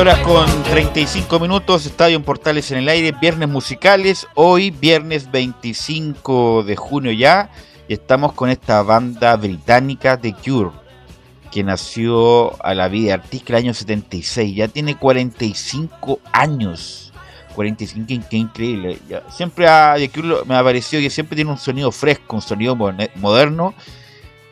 Horas con 35 minutos, Estadio en Portales en el aire, viernes musicales, hoy viernes 25 de junio ya, y estamos con esta banda británica The Cure, que nació a la vida artística el año 76, ya tiene 45 años, 45, qué increíble, siempre a The Cure me ha parecido que siempre tiene un sonido fresco, un sonido moderno,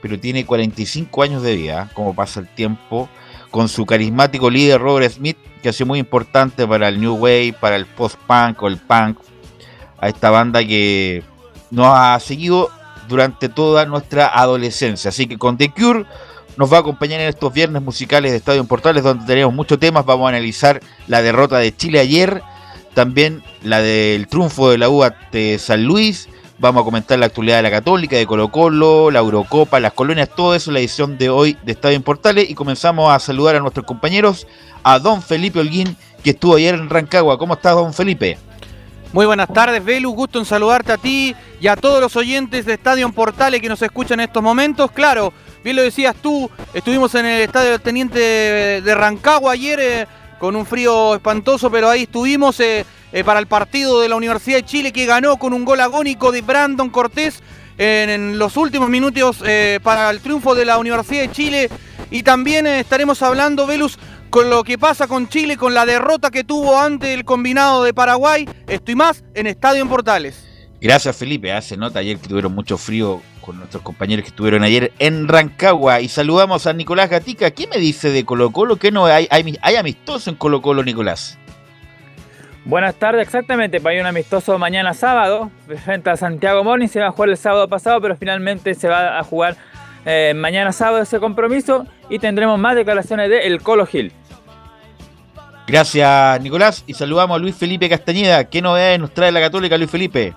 pero tiene 45 años de vida, como pasa el tiempo, con su carismático líder Robert Smith, que ha sido muy importante para el New Wave, para el post-punk o el punk, a esta banda que nos ha seguido durante toda nuestra adolescencia. Así que con The Cure nos va a acompañar en estos viernes musicales de Estadio Portales, donde tenemos muchos temas. Vamos a analizar la derrota de Chile ayer, también la del triunfo de la U de San Luis Vamos a comentar la actualidad de la Católica, de Colo Colo, la Eurocopa, las colonias, todo eso en la edición de hoy de Estadio en Portales. Y comenzamos a saludar a nuestros compañeros, a don Felipe Holguín, que estuvo ayer en Rancagua. ¿Cómo estás, don Felipe? Muy buenas tardes, Belu. Gusto en saludarte a ti y a todos los oyentes de Estadio Portales que nos escuchan en estos momentos. Claro, bien lo decías tú, estuvimos en el Estadio Teniente de Rancagua ayer eh, con un frío espantoso, pero ahí estuvimos. Eh, eh, para el partido de la Universidad de Chile que ganó con un gol agónico de Brandon Cortés en, los últimos minutos eh, para el triunfo de la Universidad de Chile. Y también eh, estaremos hablando, Velus, con lo que pasa con Chile, con la derrota que tuvo ante el combinado de Paraguay. Estoy más en Estadio en Portales. Gracias, Felipe. Hace nota ayer que tuvieron mucho frío con nuestros compañeros que estuvieron ayer en Rancagua. Y saludamos a Nicolás Gatica. ¿Qué me dice de Colo Colo? ¿Qué no hay, hay, hay amistoso en Colo Colo, Nicolás? Buenas tardes, exactamente. Para un amistoso mañana sábado, frente a Santiago Morning. Se va a jugar el sábado pasado, pero finalmente se va a jugar eh, mañana sábado ese compromiso y tendremos más declaraciones de El Colo Gil. Gracias, Nicolás. Y saludamos a Luis Felipe Castañeda. ¿Qué novedades nos trae la Católica, Luis Felipe?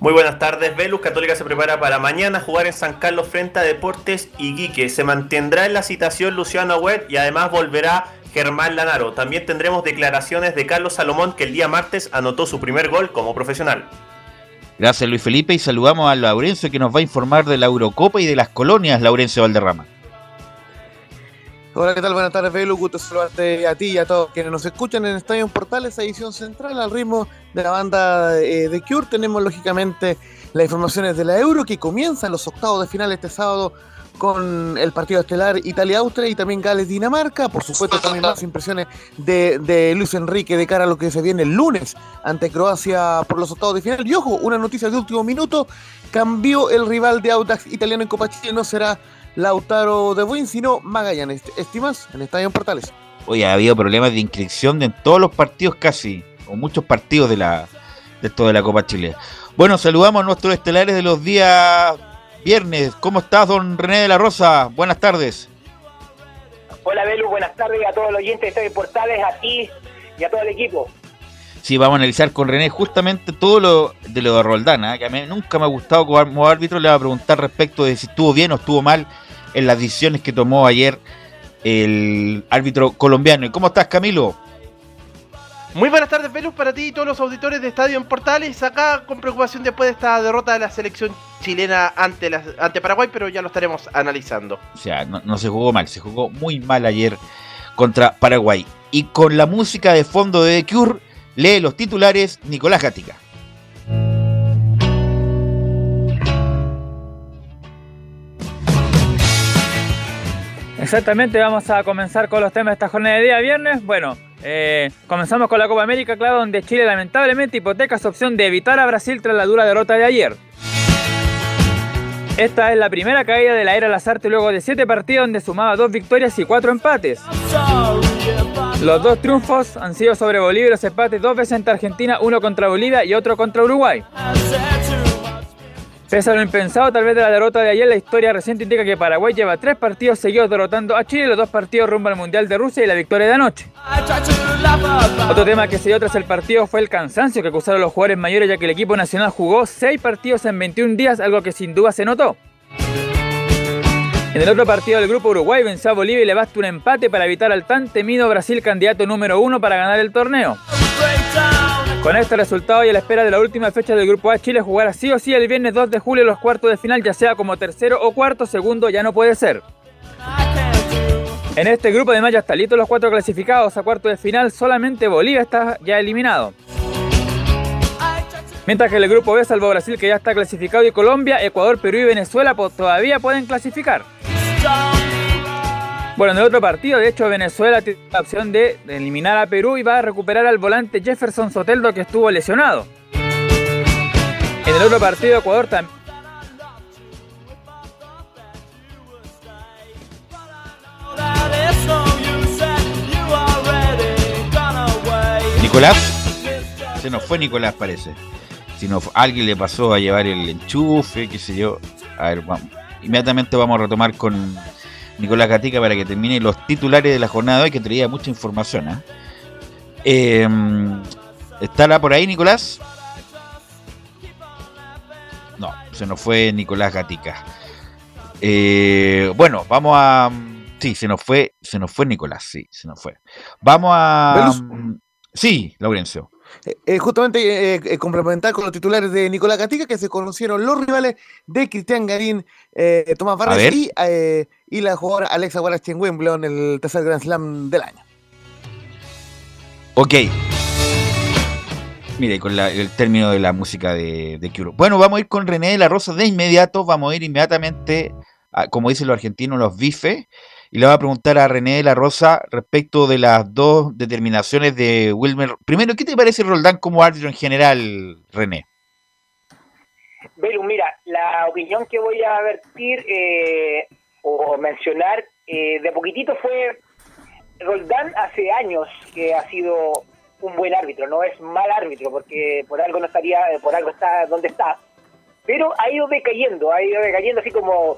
Muy buenas tardes, Velus. Católica se prepara para mañana jugar en San Carlos frente a Deportes Iquique. Se mantendrá en la citación Luciano Webb y además volverá Germán Lanaro. También tendremos declaraciones de Carlos Salomón, que el día martes anotó su primer gol como profesional. Gracias Luis Felipe y saludamos a Laurencio que nos va a informar de la Eurocopa y de las colonias, Laurencio Valderrama. Hola, ¿qué tal? Buenas tardes, Belu. Gusto saludarte a ti y a todos quienes nos escuchan en Estadio Portales, edición central al ritmo de la banda eh, de Cure. Tenemos, lógicamente, las informaciones de la Euro que comienzan los octavos de final este sábado con el partido estelar Italia-Austria y también Gales-Dinamarca. Por supuesto, también más impresiones de, de, Luis Enrique de cara a lo que se viene el lunes ante Croacia por los octavos de final. Y ojo, una noticia de último minuto: cambió el rival de Audax italiano en Copa Chile, no será Lautaro de Buin, sino Magallanes. ¿Estimas en Estadio Portales? Oye, ha habido problemas de inscripción en todos los partidos casi, o muchos partidos de la de esto de la Copa Chile. Bueno, saludamos a nuestros estelares de los días viernes. ¿Cómo estás, don René de la Rosa? Buenas tardes. Hola, Belu, buenas tardes a todos los oyentes de Portales, a ti y a todo el equipo. Sí, vamos a analizar con René justamente todo lo de lo de Roldana, ¿eh? que a mí nunca me ha gustado como árbitro. Le va a preguntar respecto de si estuvo bien o estuvo mal en las decisiones que tomó ayer el árbitro colombiano. ¿Y cómo estás, Camilo? Muy buenas tardes, Velus, para ti y todos los auditores de Estadio en Portales. Acá con preocupación después de esta derrota de la selección chilena ante, la, ante Paraguay, pero ya lo estaremos analizando. O sea, no, se jugó mal, se jugó muy mal ayer contra Paraguay. Y con la música de fondo de The Cure, lee los titulares Nicolás Gatica. Exactamente, vamos a comenzar con los temas de esta jornada de día viernes. Bueno, eh, comenzamos con la Copa América, claro, donde Chile lamentablemente hipoteca su opción de evitar a Brasil tras la dura derrota de ayer. Esta es la primera caída de la era Lazarte luego de siete partidos donde sumaba dos victorias y cuatro empates. Los dos triunfos han sido sobre Bolivia y los empates dos veces ante Argentina, uno contra Bolivia y otro contra Uruguay. Pese a lo impensado tal vez de la derrota de ayer, la historia reciente indica que Paraguay lleva tres partidos seguidos derrotando a Chile, los dos partidos rumbo al Mundial de Rusia y la victoria de anoche. Otro tema que se dio tras el partido fue el cansancio que acusaron los jugadores mayores ya que el equipo nacional jugó seis partidos en 21 días, algo que sin duda se notó. En el otro partido del grupo Uruguay venció a Bolivia y le basta un empate para evitar al tan temido Brasil candidato número uno para ganar el torneo. Con este resultado y a la espera de la última fecha del Grupo A, Chile jugará sí o sí el viernes 2 de julio los cuartos de final, ya sea como tercero o cuarto, segundo ya no puede ser. En este grupo de ya están listos los cuatro clasificados a cuartos de final, solamente Bolivia está ya eliminado. Mientras que el grupo B, salvo Brasil que ya está clasificado y Colombia, Ecuador, Perú y Venezuela todavía pueden clasificar. Bueno, en el otro partido, de hecho, Venezuela tiene la opción de eliminar a Perú y va a recuperar al volante Jefferson Soteldo que estuvo lesionado. En el otro partido, Ecuador también. Nicolás, se nos fue Nicolás parece. Si no, alguien le pasó a llevar el enchufe, qué sé yo. A ver, vamos. inmediatamente vamos a retomar con Nicolás Gatica para que termine los titulares de la jornada de hoy, que traía mucha información. ¿eh? Eh, estará por ahí, Nicolás? No, se nos fue Nicolás Gatica. Eh, bueno, vamos a. Sí, se nos fue, se nos fue Nicolás, sí, se nos fue. Vamos a. Sí, Laurencio. Eh, eh, justamente eh, complementar con los titulares de Nicolás Gatica, que se conocieron los rivales de Cristian Garín, Tomás Vargas y, y, la jugadora Alexa Wallace en Wimbledon, el tercer Grand Slam del año. Ok. Mire, con el término de la música de, de Bueno, vamos a ir con René de la Rosa de inmediato, vamos a ir inmediatamente, a, como dicen los argentinos, los bifes y le va a preguntar a René de la Rosa respecto de las dos determinaciones de Wilmer. Primero, ¿qué te parece Roldán como árbitro en general, René? Belu, mira, la opinión que voy a vertir eh, o mencionar eh, de poquitito fue Roldán hace años que ha sido un buen árbitro, no es mal árbitro porque por algo no estaría, por algo está donde está, pero ha ido decayendo, ha ido decayendo así como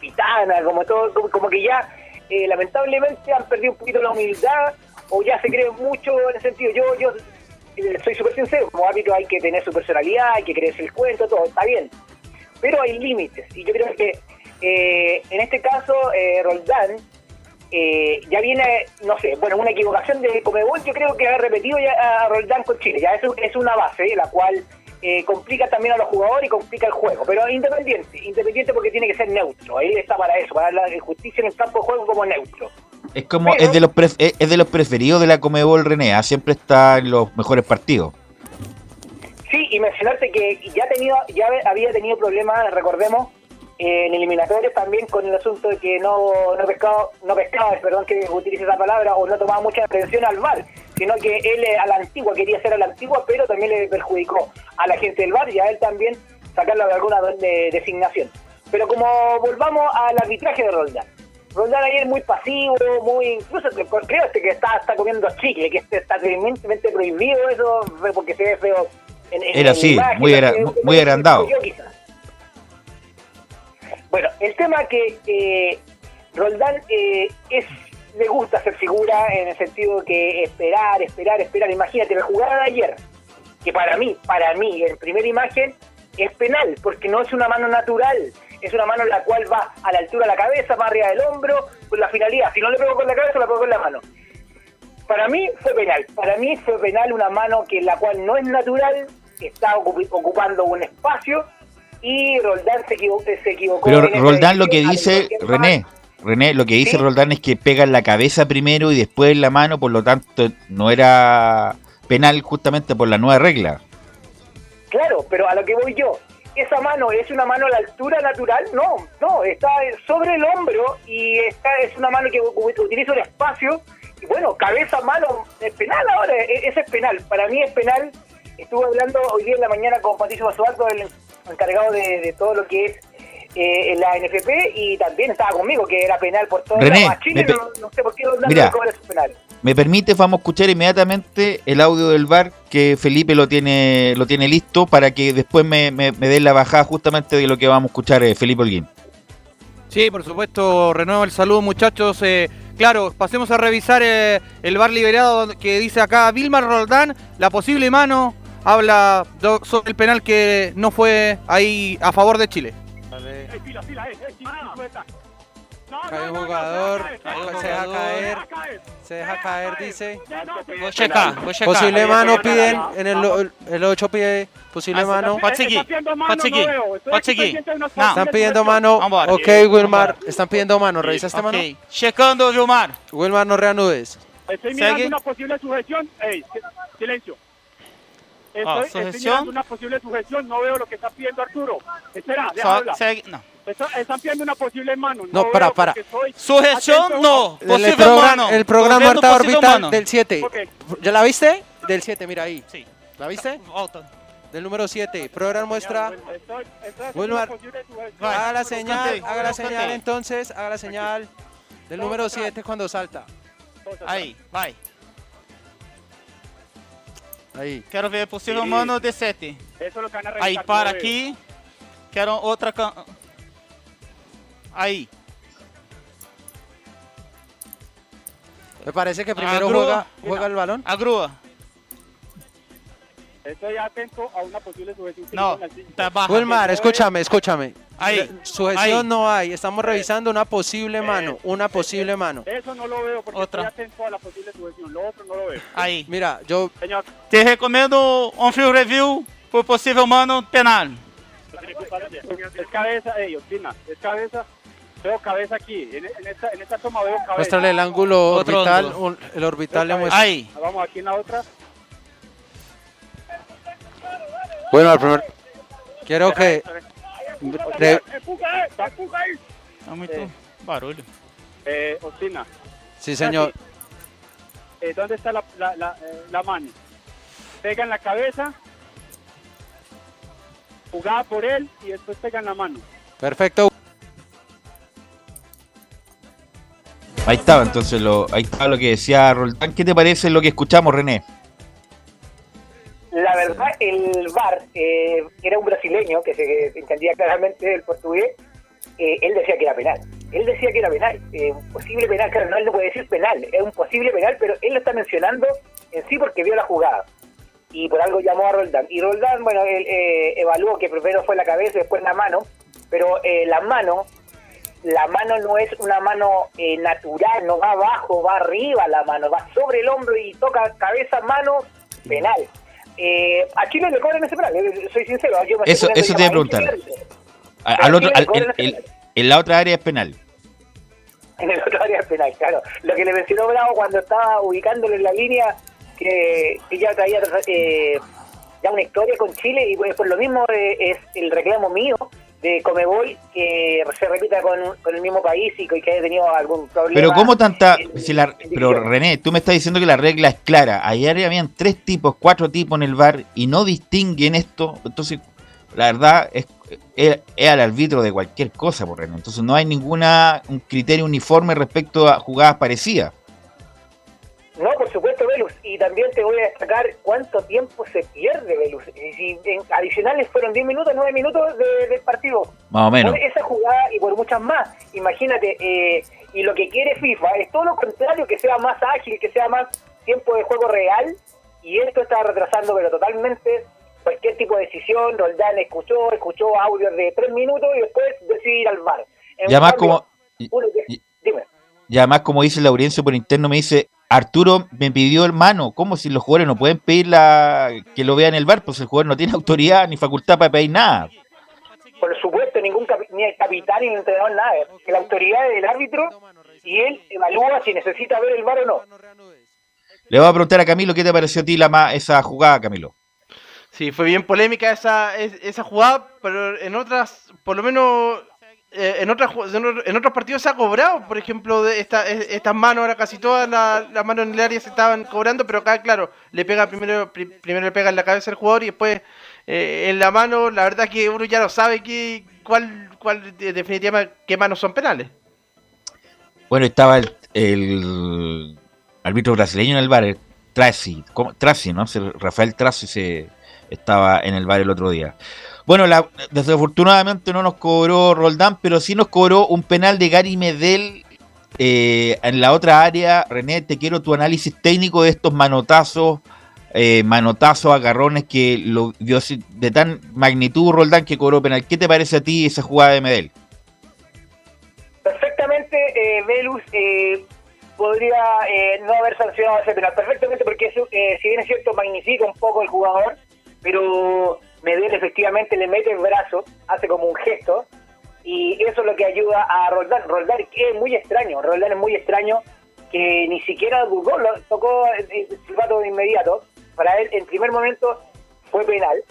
pitana, como todo, como, que ya eh, lamentablemente han perdido un poquito la humildad o ya se creen mucho en el sentido. Yo, yo eh, soy súper sincero, como árbitro hay que tener su personalidad, hay que creerse el cuento, todo, está bien. Pero hay límites y yo creo que eh, en este caso Roldán ya viene, no sé, bueno, una equivocación de Comebol, yo creo que ha repetido ya a Roldán con Chile, ya eso es una base, la cual eh, complica también a los jugadores y complica el juego. Pero independiente, independiente porque tiene que ser neutro. Ahí está para eso, para la justicia en el campo de juego como neutro. Es como es de los es de los preferidos de la Comebol Renea, ¿ah? siempre está en los mejores partidos. Sí, y mencionarte que ya tenido ya había tenido problemas, recordemos, en eliminatorios también con el asunto de que no, no pescaba, no pescaba, perdón que utilice esa palabra, o no tomaba mucha atención al VAR, sino que él eh, a la antigua quería ser a la antigua, pero también le perjudicó a la gente del VAR y a él también sacarlo de alguna de- designación. Pero como volvamos al arbitraje de Roldán. Roldán ayer muy pasivo, muy incluso creo este que está, está comiendo chicle, que este está tremendamente prohibido eso, porque se ve feo. En, en- Era así, muy así, muy agrandado. Bueno, el tema que eh, Roldán eh, es le gusta ser figura en el sentido que esperar, esperar, esperar. Imagínate, la jugada de ayer, que para mí, para mí, en primera imagen, es penal, porque no es una mano natural, es una mano en la cual va a la altura de la cabeza, más arriba del hombro, con la finalidad. Si no le pego con la cabeza, la pego con la mano. Para mí fue penal, para mí fue penal una mano que la cual no es natural, está ocupando un espacio y Roldán se equivocó. Se equivocó Pero Roldán lo que dice, René, René, lo que dice Sí. Roldán es que pega en la cabeza primero y después en la mano, por lo tanto no era penal justamente por la nueva regla. Claro, pero a lo que voy yo, esa mano es una mano a la altura natural, no, no, está sobre el hombro y está es una mano que utiliza un espacio y bueno, cabeza, mano, es penal ahora, e- ese es penal, para mí es penal. Estuve hablando hoy día en la mañana con Patricio Basualdo, el encargado de, de todo lo que es eh, la NFP y también estaba conmigo que era penal por todo René, lados. A Chile pe- no, no sé por qué Roldán Mira. no penales. ¿Me permite? Vamos a escuchar inmediatamente el audio del bar que Felipe lo tiene lo tiene listo para que después me, me, me dé la bajada justamente de lo que vamos a escuchar eh, Felipe Holguín. Sí, por supuesto, renuevo el saludo muchachos. Eh, claro, pasemos a revisar eh, el bar liberado donde- que dice acá Vilmar Roldán, la posible mano, habla sobre el penal que no fue ahí a favor de Chile. Cae un jugador, se deja caer, se deja caer, dice. Posible mano piden, en el, el 8 pide posible mano. Están pidiendo mano. Ok, Wilmar, están pidiendo mano. ¿Revisa este mano? Checando, Vilmar. Wilmar, no reanudes. Estoy mirando una posible sujeción. Ey, silencio. Estoy, Ah, estoy sujeción. mirando una posible sujeción. No veo lo que está pidiendo Arturo. Espera, hablar. segue. Não. Está- están pidiendo una posible mano. No, veo para, para. atento. no. El, Possível programa, mano. el programa possível Orbital mano. del 7. Ok. ¿Ya la viste? Del 7, mira ahí. Sí. ¿La viste? Del número 7. Programa muestra. Estoy, una posible sujeción. Haga la señal, haga la señal entonces, haga la señal del número 7 cuando salta. Aí, vai. Ahí. Quero ver possível mano de 7. Eso es lo que van a revisar. Aí, no para aqui. Quero outra. can- Aí. Me parece que primero juega, juega el balón. A grua. Estoy atento a una posible sujeción. que Não, dice en el cinco. tá barra. Wilmar, escúchame, escúchame. Aí. Sujeción Ahí. no hay, estamos revisando una posible mano, una posible mano. Eso no lo veo porque Otra. estoy atento a la posible sujeción. Lo otro no lo veo. Aí. Mira, yo Señor, Te recomendo um field review por possível mano penal. es cabeza, ey, Ospina, es cabeza. Veo cabeza aquí. En, en esta, en esta toma veo cabeza. muéstrale el ángulo Otro orbital, un- el orbital le muestra. Aí. Vamos aquí en la otra. Bueno, al primer quiero que re- Empuja ahí, empuja ahí. Tá muito É. barulho. Eh, Ospina, sí, señor. eh, ¿dónde está la, la, la, eh, la mano? Pega en la cabeza, jugada por él y después pega en la mano. Perfecto. Ahí estaba entonces lo, ahí estaba lo que decía Roldán. ¿Qué te parece lo que escuchamos, René? La verdad, el VAR, eh, era un brasileño que se entendía claramente el portugués, eh, él decía que era penal. Él decía que era penal, eh, un posible penal. Claro, no, él no puede decir penal, es un posible penal, pero él lo está mencionando en sí porque vio la jugada. Y por algo llamó a Roldán. Y Roldán, bueno, él eh, evaluó que primero fue la cabeza y después la mano, pero eh, la mano, la mano no es una mano eh, natural, no va abajo, va arriba la mano, va sobre el hombro y toca cabeza, mano, penal. Eh, a Chile le cobran ese penal, eh, soy sincero. yo me Eso- eso te iba a preguntar. A- Al otro, al- el- el- en la otra área es penal. En el otro área penal, claro. Lo que le mencionó Bravo cuando estaba ubicándolo en la línea, que ella traía eh, ya una historia con Chile y pues por lo mismo eh, es el reclamo mío de Comebol que se repita con, con el mismo país y que haya tenido algún problema. Pero ¿cómo tanta... en- si la- pero. René, tú me estás diciendo que la regla es clara. Ayer habían tres tipos, cuatro tipos en el bar y no distinguen esto. Entonces, la verdad es, es, es al árbitro de cualquier cosa, por René. Entonces no hay ninguna un criterio uniforme respecto a jugadas parecidas. Velus. Y también te voy a destacar cuánto tiempo se pierde, Velus. Y en adicionales fueron 10 minutos, 9 minutos de- del partido. Más o menos. Por esa jugada y por muchas más. Imagínate, eh, y lo que quiere FIFA es todo lo contrario, que sea más ágil, que sea más tiempo de juego real. Y esto está retrasando, pero totalmente, cualquier tipo de decisión. Roldán escuchó, escuchó audios de 3 minutos y después decide ir al bar. En Y además cambio, como... dime. Y además, como dice Laurencio por interno, me dice, Arturo me pidió hermano, ¿cómo si los jugadores no pueden pedir la, que lo vean en el bar? Pues el jugador no tiene autoridad ni facultad para pedir nada. Por supuesto, ningún ni el capitán ni el entrenador, nada. Que la autoridad es del árbitro y él evalúa si necesita ver el bar o no. Le voy a preguntar a Camilo, ¿qué te pareció a ti la ma- esa jugada, Camilo? Sí, fue bien polémica esa, es- esa jugada, pero en otras, por lo menos eh, en, otras, en otro- en otros partidos se ha cobrado. Por ejemplo, de esta, es- estas manos, ahora casi todas la- las manos en el área se estaban cobrando, pero acá, claro, le pega primero, pri- primero le pega en la cabeza al jugador y después eh, en la mano, la verdad que uno ya no sabe qué, cuál, cuál de- definitivamente qué manos son penales. Bueno, estaba el, árbitro brasileño en el bar, Tracy. Tracy, ¿no? Rafael Tracy se estaba en el bar el otro día. Bueno, la, desafortunadamente no nos cobró Roldán, pero sí nos cobró un penal de Gary Medel eh, en la otra área. René, te quiero tu análisis técnico de estos manotazos, eh, manotazos, agarrones que lo dio de tan magnitud Roldán que cobró penal. ¿Qué te parece a ti esa jugada de Medel? Perfectamente, eh, Velus eh, podría eh, no haber sancionado ese penal. Perfectamente, porque eso, si bien es cierto, magnifica un poco el jugador, pero Medel efectivamente le mete el brazo, hace como un gesto, y eso es lo que ayuda a Roldán. Roldán que es muy extraño, Roldán es muy extraño, que ni siquiera dudó, lo tocó el, el silbato de inmediato. Para él, en primer momento, fue penal.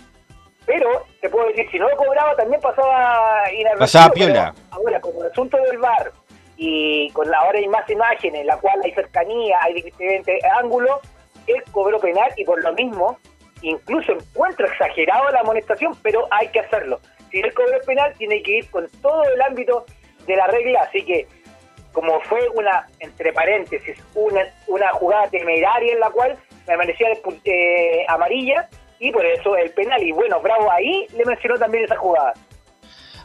Pero, te puedo decir, si no lo cobraba, también pasaba. Pasaba piola. Ahora, como el asunto del VAR, y con la, ahora hay más imágenes, en la cual hay cercanía, hay diferentes ángulos, él cobró penal y por lo mismo, incluso encuentro exagerado la amonestación, pero hay que hacerlo. Si él cobró el penal, tiene que ir con todo el ámbito de la regla, así que como fue una, entre paréntesis, una, una jugada temeraria en la cual permanecía eh, amarilla y por eso el penal. Y bueno, Bravo ahí le mencionó también esa jugada.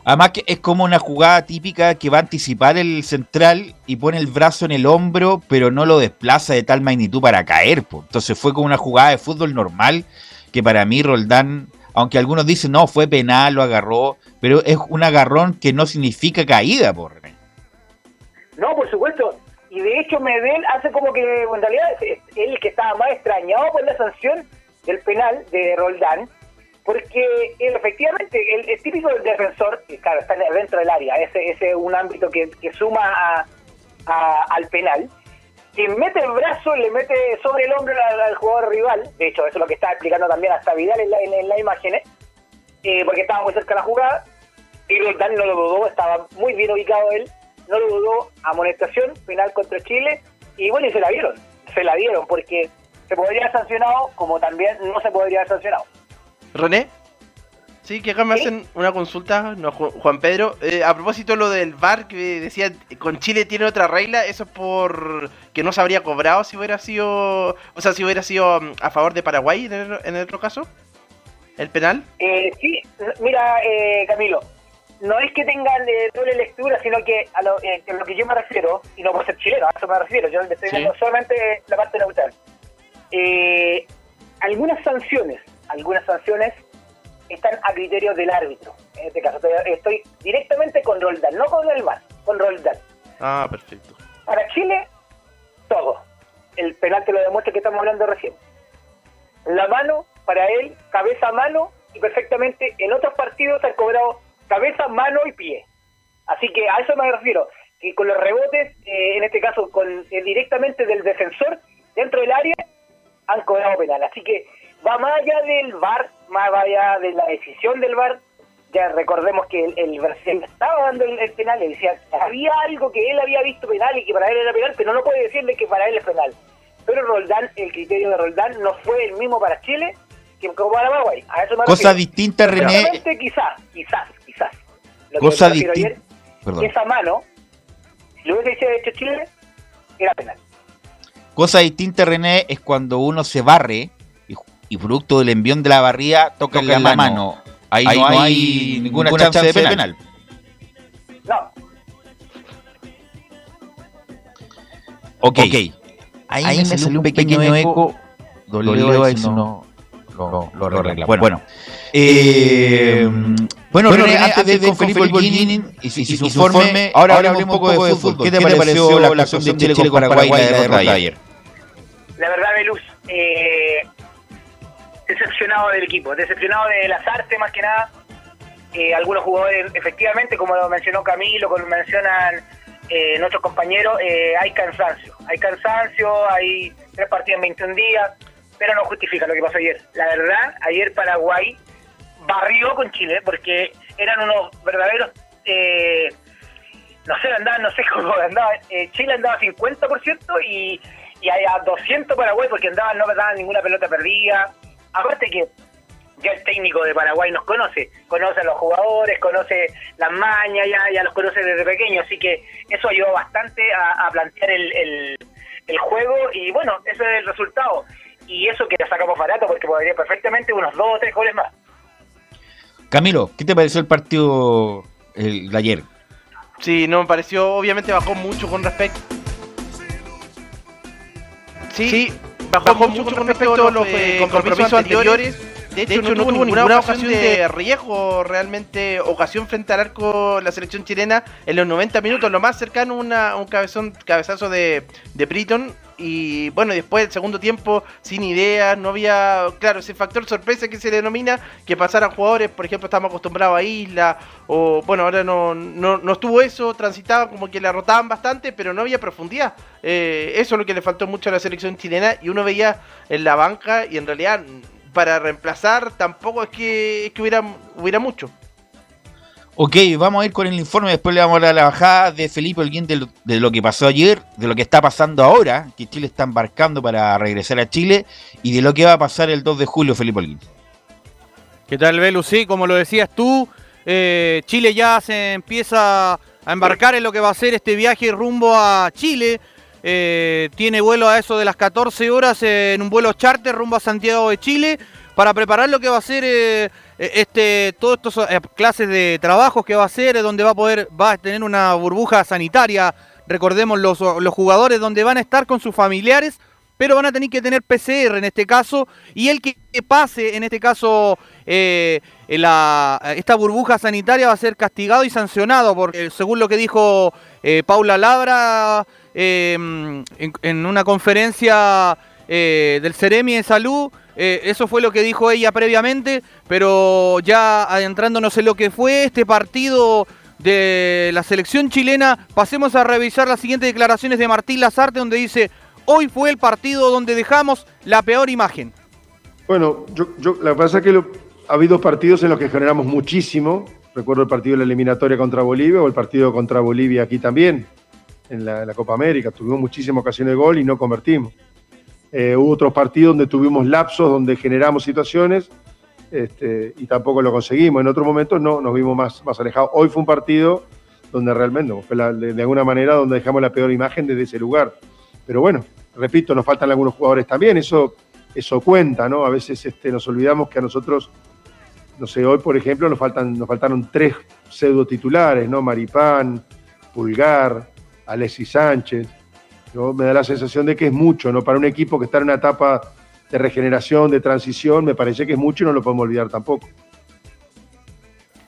Además que es como una jugada típica que va a anticipar el central y pone el brazo en el hombro, pero no lo desplaza de tal magnitud para caer. Entonces fue como una jugada de fútbol normal que para mí Roldán, aunque algunos dicen no, fue penal, lo agarró, pero es un agarrón que no significa caída, por. No, por supuesto. Y de hecho Medel hace como que en realidad es él el que estaba más extrañado por la sanción del penal de Roldán, porque él efectivamente, el, típico del defensor, que claro, está dentro del área, ese es un ámbito que, suma al penal, que mete el brazo, le mete sobre el hombro al, jugador rival, de hecho eso es lo que estaba explicando también hasta Vidal en, la, en, en las imágenes, eh, porque estaba muy cerca de la jugada, y Roldán no lo dudó, estaba muy bien ubicado él, no lo dudó, amonestación, penal contra Chile, y bueno, y se la dieron, se la dieron, porque se podría haber sancionado, como también no se podría haber sancionado. René. Sí, que acá me hacen una consulta, no, Ju- Juan Pedro. Eh, a propósito lo del VAR, que decía, con Chile tiene otra regla, eso es por que no se habría cobrado si hubiera sido, o sea, si hubiera sido mm, a favor de Paraguay en el, en el otro caso, el penal. Eh, sí, mira, eh, Camilo, no es que tengan eh, doble lectura, sino que a lo, eh, a lo que yo me refiero, y no por ser chileno, a eso me refiero, yo le estoy Sí. solamente la parte neutral. Eh, algunas sanciones, algunas sanciones están a criterio del árbitro. En este caso, estoy, directamente con Roldán, no con el VAR, con Roldán. Ah, perfecto. Para Chile, todo. El penal te lo demuestra que estamos hablando recién. La mano, para él, cabeza, mano, y perfectamente en otros partidos han cobrado cabeza, mano y pie. Así que a eso me refiero, que con los rebotes, eh, en este caso con eh, directamente del defensor dentro del área, han cobrado penal. Así que va más allá del VAR, más allá de la decisión del VAR, ya recordemos que el, el Brasil estaba dando el, el penal, le decía, había algo que él había visto penal y que para él era penal, pero no puede decirle que para él es penal. Pero Roldán, el criterio de Roldán no fue el mismo para Chile que para Paraguay. A eso me Cosa distinta, René. Quizás, quizás, quizás. Lo que Cosa distinta. Esa mano, si lo hubiese hecho Chile, era penal. Cosa distinta, René, es cuando uno se barre y, producto del envión de la barría toca en la, mano. Ahí, no, hay ninguna, chance, de penal. No, Ok. Ahí, me salió un pequeño, eco. Doleo ver si no lo, lo arreglamos. Bueno, bueno. Eh, bueno, René, antes de con Felipe Olguín y, su- y su informe, ahora hablemos un poco de fútbol. ¿Qué te pareció la actuación de Chile con Paraguay y la derrota de ayer? la verdad, Belus, eh, decepcionado del equipo, decepcionado de las artes más que nada. Eh, algunos jugadores, efectivamente, como lo mencionó Camilo, como lo mencionan eh, nuestros compañeros, eh, hay cansancio. Hay cansancio, hay tres partidos en 21 días, pero no justifica lo que pasó ayer. La verdad, ayer Paraguay barrió con Chile porque eran unos verdaderos... eh, no sé, andaban, no sé cómo andaban. Chile andaba 50% y, y a 200 Paraguay porque andaban, no daban ninguna pelota perdida. Aparte que ya el técnico de Paraguay nos conoce, conoce a los jugadores, conoce las mañas, ya, ya los conoce desde pequeño, así que eso ayudó bastante a, a plantear el, el, el juego y bueno, ese es el resultado. Y eso que le sacamos barato porque podría perfectamente unos dos o tres goles más. Camilo, ¿qué te pareció el partido el, de ayer? Sí, no me pareció, obviamente bajó mucho con respecto. Sí, bajó, mucho con respecto a los eh, compromisos anteriores. De hecho, no, tuvo ninguna ocasión de riesgo, realmente, ocasión frente al arco la selección chilena en los 90 minutos. Lo más cercano, una, un cabezón, cabezazo de, de Britton. Y bueno, después del segundo tiempo, sin ideas, no había, claro, ese factor sorpresa que se denomina, que pasaran jugadores, por ejemplo, estamos acostumbrados a Isla, o bueno, ahora no, no, no estuvo eso, transitaba como que la rotaban bastante, pero no había profundidad. Eh, eso es lo que le faltó mucho a la selección chilena, y uno veía en la banca, y en realidad para reemplazar tampoco es que, es que hubiera, hubiera mucho. Ok, vamos a ir con el informe, después le vamos a dar la bajada de Felipe Holguín de lo, de lo que pasó ayer, de lo que está pasando ahora, que Chile está embarcando para regresar a Chile, y de lo que va a pasar el 2 de julio, Felipe Holguín. ¿Qué tal, Belu? Sí, como lo decías tú, eh, Chile ya se empieza a embarcar en lo que va a ser este viaje rumbo a Chile. Eh, tiene vuelo a eso de las 14 horas en un vuelo charter rumbo a Santiago de Chile para preparar lo que va a ser eh, este todas estas eh, clases de trabajos que va a hacer, donde va a poder va a tener una burbuja sanitaria. Recordemos los, los jugadores donde van a estar con sus familiares pero van a tener que tener PCR en este caso, y el que pase, en este caso, esta burbuja sanitaria va a ser castigado y sancionado, porque según lo que dijo Paula Labra eh, en, una conferencia eh, del Ceremi de Salud, eso fue lo que dijo ella previamente, pero ya adentrándonos en lo que fue este partido de la selección chilena, pasemos a revisar las siguientes declaraciones de Martín Lazarte, donde dice... Hoy fue el partido donde dejamos la peor imagen. Bueno, yo, yo la verdad es que lo, ha habido partidos en los que generamos muchísimo. Recuerdo el partido de la eliminatoria contra Bolivia o el partido contra Bolivia aquí también, en la, Copa América. Tuvimos muchísimas ocasiones de gol y no convertimos. Eh, hubo otros partidos donde tuvimos lapsos, donde generamos situaciones este, y tampoco lo conseguimos. En otros momentos no, nos vimos más, más alejados. Hoy fue un partido donde realmente, fue de, de alguna manera, donde dejamos la peor imagen desde ese lugar. Pero bueno, repito, nos faltan algunos jugadores también, eso, eso cuenta, ¿no? A veces este, nos olvidamos que a nosotros, no sé, hoy por ejemplo nos, faltan, nos faltaron tres pseudo titulares, ¿no? Maripán, Pulgar, Alexis Sánchez. ¿no? Me da la sensación de que es mucho, ¿no? Para un equipo que está en una etapa de regeneración, de transición, me parece que es mucho y no lo podemos olvidar tampoco.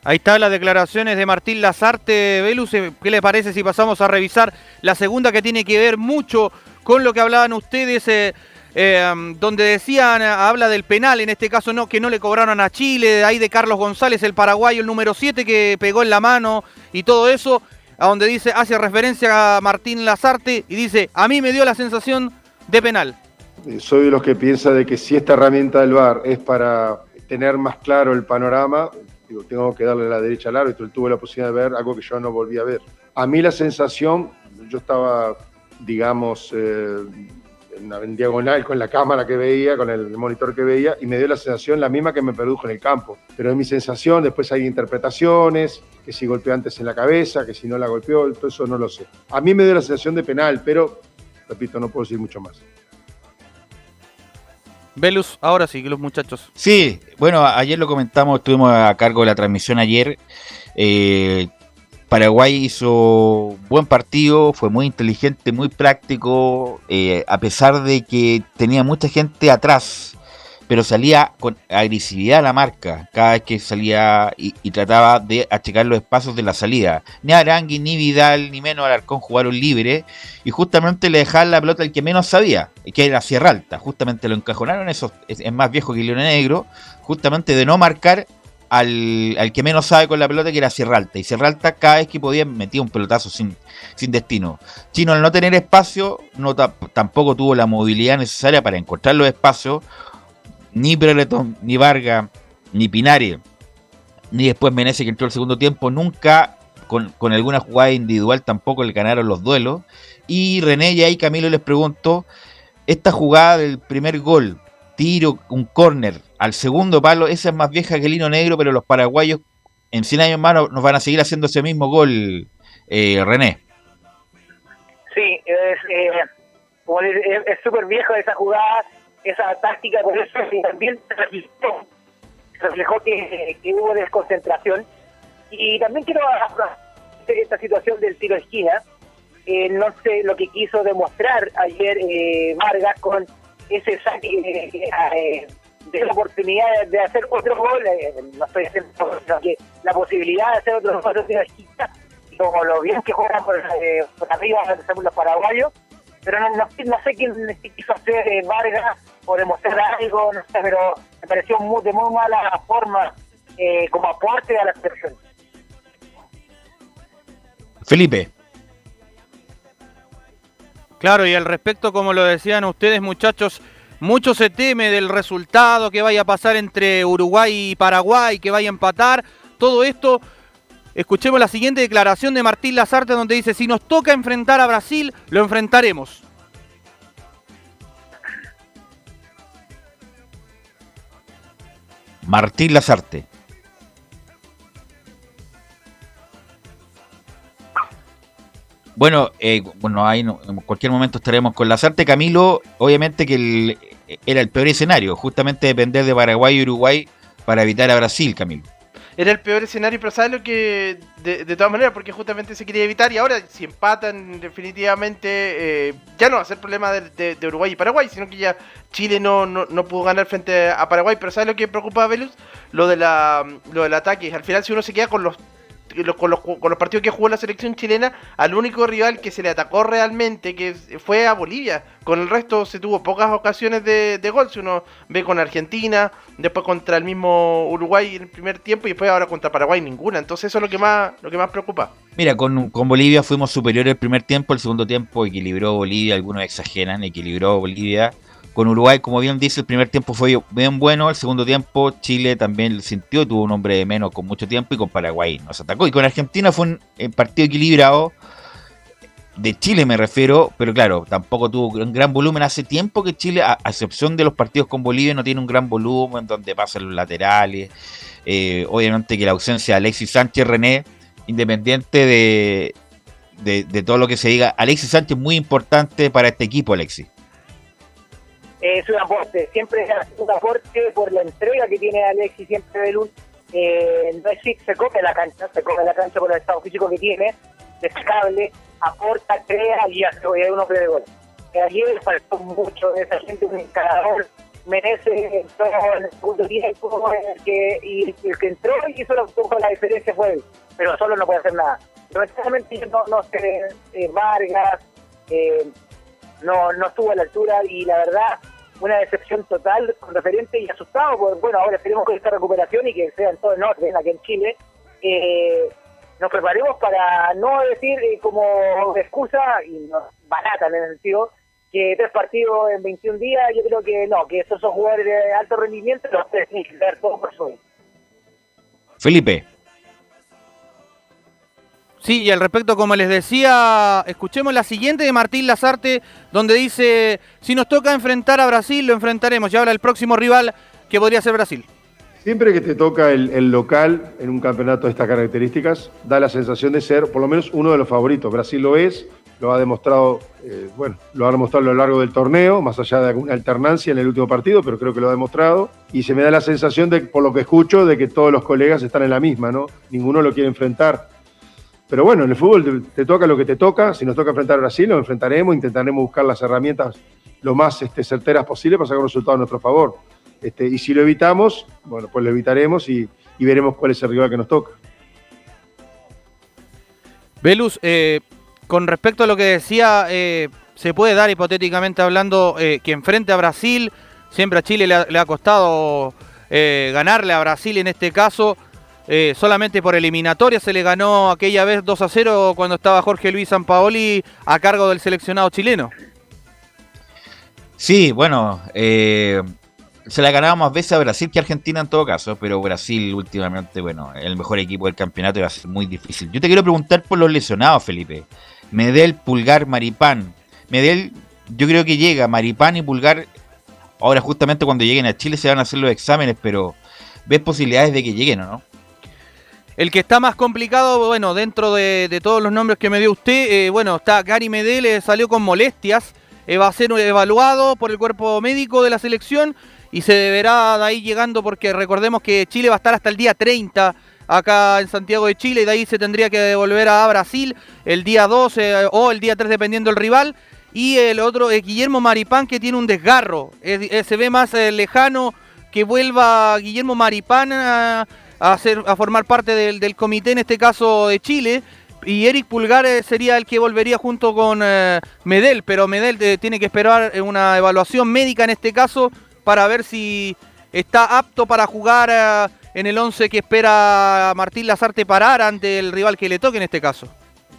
Ahí están las declaraciones de Martín Lazarte, Velus. ¿Qué le parece si pasamos a revisar la segunda que tiene que ver mucho con lo que hablaban ustedes? Eh, eh, donde decían, habla del penal, en este caso no, que no le cobraron a Chile, ahí de Carlos González, el paraguayo, el número 7, que pegó en la mano y todo eso, a donde dice, hace referencia a Martín Lazarte y dice, a mí me dio la sensación de penal. Soy de los que piensa de que si esta herramienta del VAR es para tener más claro el panorama, Digo, tengo que darle la derecha al árbitro. Él tuvo la posibilidad de ver algo que yo no volví a ver. A mí la sensación, yo estaba, digamos, eh, en diagonal con la cámara que veía, con el monitor que veía, y me dio la sensación la misma que me produjo en el campo. Pero es mi sensación, después hay interpretaciones, que si golpeó antes en la cabeza, que si no la golpeó, todo eso no lo sé. A mí me dio la sensación de penal, pero, repito, no puedo decir mucho más. Velus, ahora sí, que los muchachos. Sí, bueno, ayer lo comentamos, estuvimos a cargo de la transmisión ayer. Eh, Paraguay hizo buen partido, fue muy inteligente, muy práctico, eh, a pesar de que tenía mucha gente atrás, pero salía con agresividad a la marca cada vez que salía y, trataba de achicar los espacios de la salida. Ni Arangui, ni Vidal, ni menos Alarcón jugaron libre y justamente le dejaban la pelota al que menos sabía, que era Sierra Alta. Justamente lo encajonaron, eso es, es más viejo que León Negro, justamente de no marcar al, al, que menos sabe con la pelota, que era Sierra Alta. Y Sierra Alta, cada vez que podía, metía un pelotazo sin, sin destino. Chino, al no tener espacio, no tampoco tuvo la movilidad necesaria para encontrar los espacios. Ni Brereton, ni Varga, ni Pinari, ni después Menezes, que entró el segundo tiempo, nunca con, con, alguna jugada individual tampoco le ganaron los duelos. Y René y ahí Camilo les pregunto, esta jugada del primer gol, tiro, un córner al segundo palo, esa es más vieja que el hino negro, pero los paraguayos en 100 años más nos van a seguir haciendo ese mismo gol, eh, René. Sí, es súper es, viejo esa jugada, esa táctica, por eso también reflejó, que, hubo desconcentración. Y también quiero hablar de esta situación del tiro esquina. Eh, no sé lo que quiso demostrar ayer eh, Vargas con ese saque eh, de la oportunidad de hacer otro gol, eh, no estoy haciendo que la posibilidad de hacer otro gol de esquina, como lo bien que juegan por, eh, por arriba los paraguayos, pero no, no, no sé quién quiso hacer eh, Vargas o demostrar algo, no sé, pero me pareció muy, de muy mala forma eh, como aporte a la selección. Felipe. Claro, y al respecto, como lo decían ustedes, muchachos, mucho se teme del resultado que vaya a pasar entre Uruguay y Paraguay, que vaya a empatar. Todo esto, escuchemos la siguiente declaración de Martín Lazarte, donde dice: Si nos toca enfrentar a Brasil, lo enfrentaremos. Martín Lazarte. Bueno, eh, bueno ahí no, en cualquier momento estaremos con Lazarte. Camilo, obviamente que el, era el peor escenario, justamente depender de Paraguay y Uruguay para evitar a Brasil, Camilo. Era el peor escenario, pero ¿sabes lo que.? De, de todas maneras, porque justamente se quería evitar y ahora, si empatan, definitivamente eh, ya no va a ser problema de, de, Uruguay y Paraguay, sino que ya Chile no, no, no, pudo ganar frente a Paraguay. Pero ¿sabes lo que preocupa a Velus? Lo, de la, lo del ataque. Al final, si uno se queda con los con los, partidos que jugó la selección chilena, al único rival que se le atacó realmente, que fue a Bolivia. Con el resto se tuvo pocas ocasiones de, de gol. Si uno ve con Argentina, después contra el mismo Uruguay en el primer tiempo y después ahora contra Paraguay ninguna. Entonces eso es lo que más, lo que más preocupa. Mira, con, con Bolivia fuimos superiores el primer tiempo, el segundo tiempo equilibró Bolivia, algunos exageran, equilibró Bolivia con Uruguay, como bien dice, el primer tiempo fue bien bueno, el segundo tiempo Chile también sintió, tuvo un hombre de menos con mucho tiempo y con Paraguay nos atacó. Y con Argentina fue un, un partido equilibrado, de Chile me refiero, pero claro, tampoco tuvo un gran volumen. Hace tiempo que Chile, a, a excepción de los partidos con Bolivia, no tiene un gran volumen donde pasan los laterales. Eh, obviamente que la ausencia de Alexis Sánchez René, independiente de, de, de todo lo que se diga, Alexis Sánchez es muy importante para este equipo, Alexis es un aporte, siempre es un aporte por la entrega que tiene Alexis siempre Belún. Eh, no es se come la cancha, se come la cancha por el estado físico que tiene, destacable, aporta, crea y hace un hombre de gol. Eh, ayer faltó mucho esa gente, un encarador, merece en el segundo tiempo que, y el que entró y hizo un poco la diferencia fue él, pero solo no puede hacer nada. Lamentablemente no, no sé, eh, Vargas, eh, no, no estuvo a la altura y la verdad una decepción total con referente y asustado, pues bueno, ahora esperemos con esta recuperación y que sea en todo el norte, aquí en Chile, eh, nos preparemos para no decir eh, como excusa, y no, barata en el sentido, que tres partidos en 21 días, yo creo que no, que esos son jugadores de alto rendimiento, los tienen que ver todo por su Felipe. Sí, y al respecto, como les decía, escuchemos la siguiente de Martín Lazarte, donde dice, si nos toca enfrentar a Brasil, lo enfrentaremos. Y ahora el próximo rival que podría ser Brasil. Siempre que te toca el, el, local en un campeonato de estas características, da la sensación de ser por lo menos uno de los favoritos. Brasil lo es, lo ha demostrado, eh, bueno, lo ha demostrado a lo largo del torneo, más allá de alguna alternancia en el último partido, pero creo que lo ha demostrado. Y se me da la sensación de, por lo que escucho, de que todos los colegas están en la misma, ¿no? Ninguno lo quiere enfrentar. Pero bueno, en el fútbol te, toca lo que te toca. Si nos toca enfrentar a Brasil, lo enfrentaremos, intentaremos buscar las herramientas lo más este, certeras posible para sacar un resultado a nuestro favor. Este, y si lo evitamos, bueno, pues lo evitaremos y, veremos cuál es el rival que nos toca. Velus, eh, con respecto a lo que decía, eh, se puede dar hipotéticamente hablando eh, que enfrente a Brasil, siempre a Chile le ha, costado ganarle a Brasil en este caso. Eh, solamente por eliminatoria se le ganó aquella vez 2 a 0 cuando estaba Jorge Luis Sampaoli a cargo del seleccionado chileno. Sí, bueno, eh, se la ganaba más veces a Brasil que a Argentina en todo caso, pero Brasil últimamente, bueno, el mejor equipo del campeonato va a ser muy difícil. Yo te quiero preguntar por los lesionados, Felipe. Medel, Pulgar, Maripán. Medel, yo creo que llega, Maripán y Pulgar, ahora justamente cuando lleguen a Chile se van a hacer los exámenes, pero ¿ves posibilidades de que lleguen o no? El que está más complicado, bueno, dentro de, todos los nombres que me dio usted, eh, bueno, está Gary Medel, eh, salió con molestias, eh, va a ser evaluado por el cuerpo médico de la selección y se deberá de ahí llegando porque recordemos que Chile va a estar hasta el día 30 acá en Santiago de Chile y de ahí se tendría que devolver a Brasil el día 12 o el día 3 dependiendo del rival. Y el otro es Guillermo Maripán que tiene un desgarro, es, es, se ve más lejano que vuelva Guillermo Maripán a, ser, a formar parte del, comité, en este caso de Chile. Y Eric Pulgar eh, sería el que volvería junto con eh, Medel, pero Medel eh, tiene que esperar una evaluación médica en este caso para ver si está apto para jugar en el 11 que espera Martín Lazarte parar ante el rival que le toque en este caso.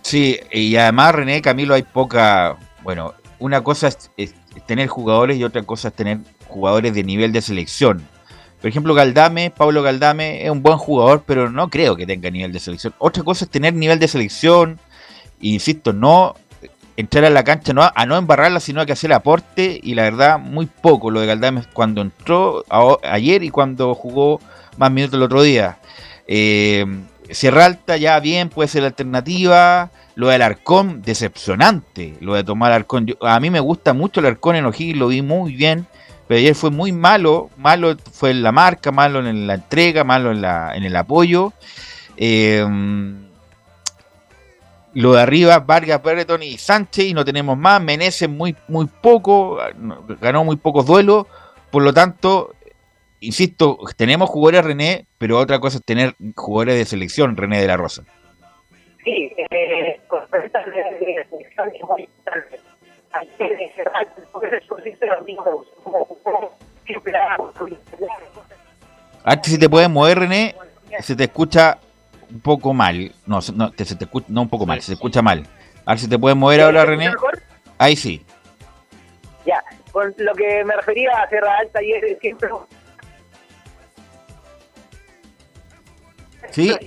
Sí, y además René Camilo hay poca, bueno, una cosa es tener jugadores y otra cosa es tener jugadores de nivel de selección. Por ejemplo, Galdame, Pablo Galdame es un buen jugador, pero no creo que tenga nivel de selección. Otra cosa es tener nivel de selección, insisto, no entrar a la cancha no, a no embarrarla, sino a que hacer aporte, y la verdad, muy poco lo de Galdame cuando entró ayer y cuando jugó más minutos el otro día. Eh, Sierra Alta ya bien, puede ser alternativa. Lo del Arcón, decepcionante. Lo de tomar Arcón. Yo, a mí me gusta mucho el Arcón en O'Higgins, lo vi muy bien. Pero ayer fue muy malo. Malo fue en la marca, malo en la entrega, malo en, la, en el apoyo. Eh, lo de arriba, Vargas, Berreton y Sánchez, y no tenemos más. Meneses muy, muy poco, ganó muy pocos duelos. Por lo tanto, insisto, tenemos jugadores René, pero otra cosa es tener jugadores de selección, René de la Rosa. Sí, eh, con selección. Hay que cerrar, porque eso sí se lo digo, como siempre A ver si te puedes mover, René, se te escucha un poco mal. No, no, se te escucha, no un poco mal, se te escucha mal. A ver si te puedes mover ahora, René. Ahí sí. Ya, con lo que me refería a Sierra Alta ayer, siempre Sí.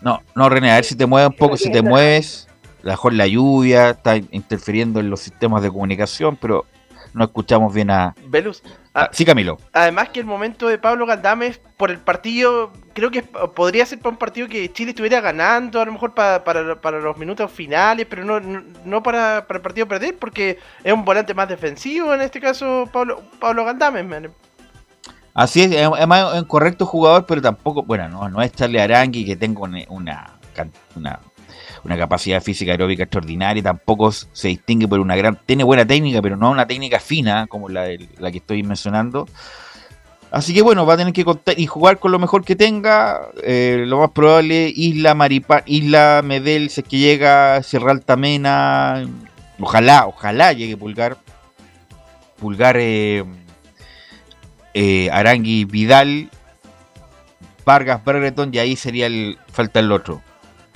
No, no, René, a ver si te mueves un poco, si te mueves, mejor la lluvia está interfiriendo en los sistemas de comunicación, pero no escuchamos bien a... Velus. Ah, sí, Camilo. Además que el momento de Pablo Galdames por el partido, creo que podría ser para un partido que Chile estuviera ganando, a lo mejor para, para, para los minutos finales, pero no, no, para, para, el partido perder, porque es un volante más defensivo en este caso Pablo, Pablo Galdames. Man. Así es, es más un correcto jugador, pero tampoco, bueno, no, no es Charlie Arangui que tenga una, una, una, capacidad física aeróbica extraordinaria, tampoco se distingue por una gran, tiene buena técnica, pero no una técnica fina como la, la que estoy mencionando. Así que bueno, va a tener que contar y jugar con lo mejor que tenga. Eh, lo más probable, Isla Maripa, Isla Medel, si es que llega, Sierra Altamena. Ojalá, ojalá llegue Pulgar. Pulgar, eh, eh, Arangui, Vidal, Vargas, Berreton, y ahí sería el. Falta el otro.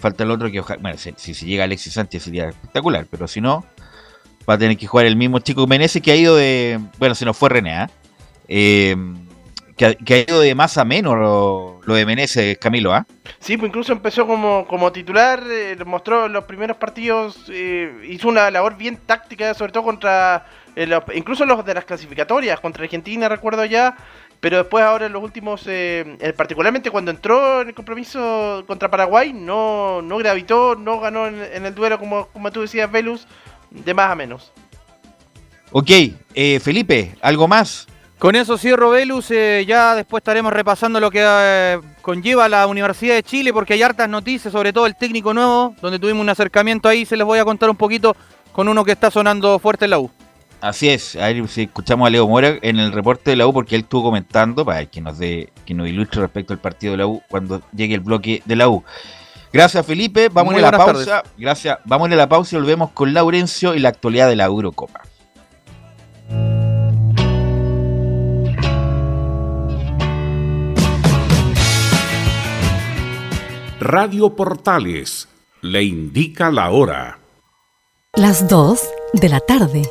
Falta el otro que ojalá. Bueno, si, si, llega Alexis Sánchez sería espectacular, pero si no, va a tener que jugar el mismo chico Menezes que ha ido de. Bueno, se nos fue René, ¿eh? eh que, ha- ido de más a menos lo, de Meneses, Camilo, ¿ah? Sí, pues incluso empezó como, como titular, eh, mostró los primeros partidos, eh, hizo una labor bien táctica, sobre todo contra, incluso los de las clasificatorias, contra Argentina, recuerdo ya, pero después ahora en los últimos, eh, eh, particularmente cuando entró en el compromiso contra Paraguay, no, no gravitó, no ganó en, en el duelo como, como tú decías, Velus, de más a menos. Ok, eh, Felipe, ¿algo más? Con eso cierro Velus, eh, ya después estaremos repasando lo que eh, conlleva la Universidad de Chile, porque hay hartas noticias, sobre todo el técnico nuevo, donde tuvimos un acercamiento ahí, se les voy a contar un poquito con uno que está sonando fuerte en la U. Así es, a ver si escuchamos a Leo Mora en el reporte de la U porque él estuvo comentando para que nos dé, que nos ilustre respecto al partido de la U cuando llegue el bloque de la U. Gracias Felipe, vamos Muy a la pausa. Gracias, vamos a la pausa y volvemos con Laurencio y la actualidad de la Eurocopa. Radio Portales le indica la hora. Las 2 de la tarde,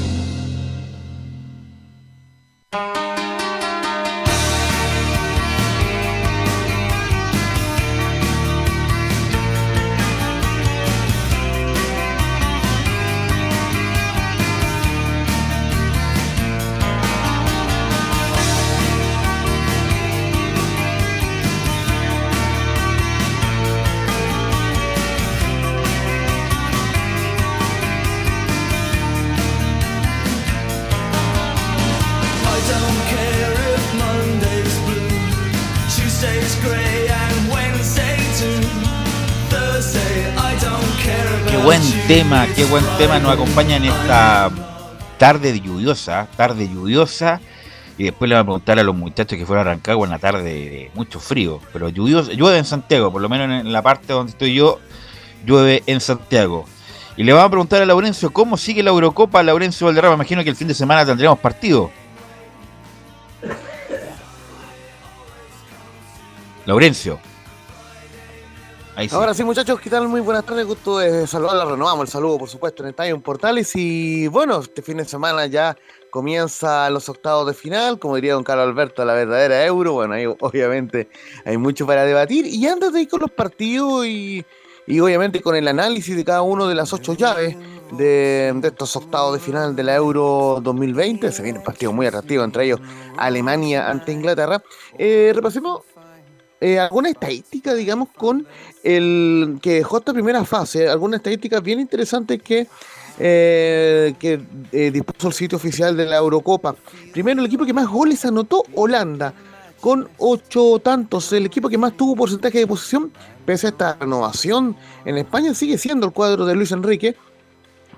Qué buen tema nos acompaña en esta tarde lluviosa, tarde lluviosa. Y después le vamos a preguntar a los muchachos que fueron a Rancagua en la tarde de mucho frío. Pero lluvioso, llueve en Santiago, por lo menos en la parte donde estoy yo, llueve en Santiago. Y le vamos a preguntar a Laurencio cómo sigue la Eurocopa. Laurencio Valderrama, imagino que el fin de semana tendremos partido. Laurencio. Ahora sí, muchachos, ¿qué tal? Muy buenas tardes, gusto de saludarla. Renovamos el saludo, por supuesto, en Estadio en Portales. Y bueno, este fin de semana ya comienzan los octavos de final, como diría don Carlos Alberto, la verdadera euro. Bueno, ahí obviamente hay mucho para debatir. Y antes de ir con los partidos y, y obviamente con el análisis de cada uno de las ocho llaves de, de estos octavos de final de la Euro 2020, se viene un partido muy atractivo, entre ellos Alemania ante Inglaterra. Eh, repasemos eh, alguna estadística, digamos, con el que dejó esta primera fase, algunas estadísticas bien interesantes que, eh, que eh, dispuso el sitio oficial de la Eurocopa. Primero, el equipo que más goles anotó, Holanda, con ocho tantos. El equipo que más tuvo porcentaje de posesión, pese a esta renovación en España, sigue siendo el cuadro de Luis Enrique,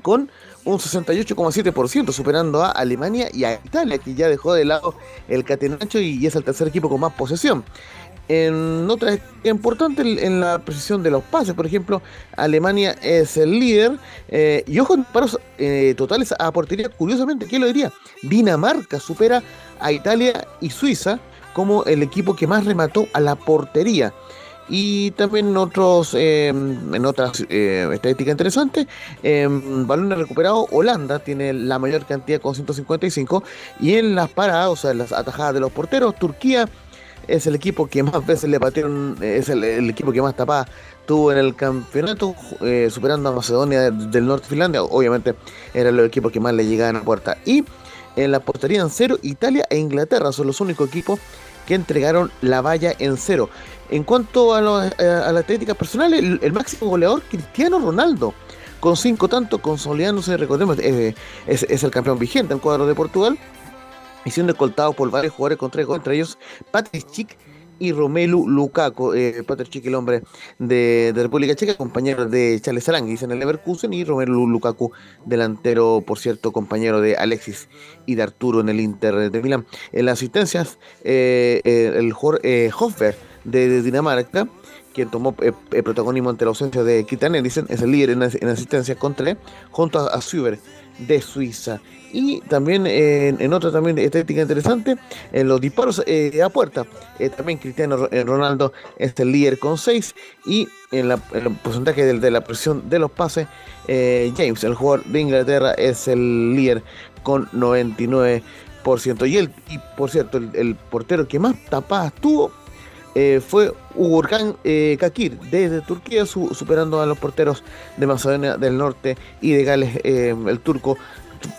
con un 68,7%, superando a Alemania y a Italia, que ya dejó de lado el catenacho y es el tercer equipo con más posesión. En otra importante en la precisión de los pases, por ejemplo, Alemania es el líder. eh, y ojo en paros eh, totales a portería, curiosamente, ¿quién lo diría? Dinamarca supera a Italia y Suiza como el equipo que más remató a la portería. Y también en otros, eh, en otras eh, estadísticas interesantes, eh, balones recuperados, Holanda tiene la mayor cantidad con 155. Y en las paradas, o sea, en las atajadas de los porteros, Turquía es el equipo que más veces le patearon, es el, equipo que más tapadas tuvo en el campeonato, eh, superando a Macedonia del Norte Finlandia. Obviamente eran los equipos que más le llegaban a la puerta. Y en la portería en cero, Italia e Inglaterra son los únicos equipos que entregaron la valla en cero. En cuanto a, eh, las estadísticas personales, el, máximo goleador, Cristiano Ronaldo, con cinco tantos, consolidándose, recordemos, eh, es, es el campeón vigente en cuadro de Portugal, y siendo escoltado por varios jugadores con tres goles, entre ellos Patrick Schick y Romelu Lukaku. Eh, Patrick Schick, el hombre de, República Checa, compañero de Charles Aranguis en el Leverkusen, y Romelu Lukaku, delantero, por cierto, compañero de Alexis y de Arturo en el Inter de Milán. En las asistencias, eh, eh, el eh, Hoffer de, Dinamarca, quien tomó eh, eh, protagonismo ante la ausencia de Kitan Eriksen, es el líder en, en asistencia con tres, junto a, a Süber de Suiza. Y también en, en otra también estética interesante, en los disparos eh, a puerta, eh, también Cristiano eh, Ronaldo es el líder con 6 y en, la, el porcentaje del- de, la presión de los pases, James, el jugador de Inglaterra, es el líder con 99%. Y, el, y por cierto, el portero que más tapadas tuvo eh, fue Uğurkan eh, Kakir desde Turquía, su- superando a los porteros de Macedonia del Norte y de Gales, eh, el turco.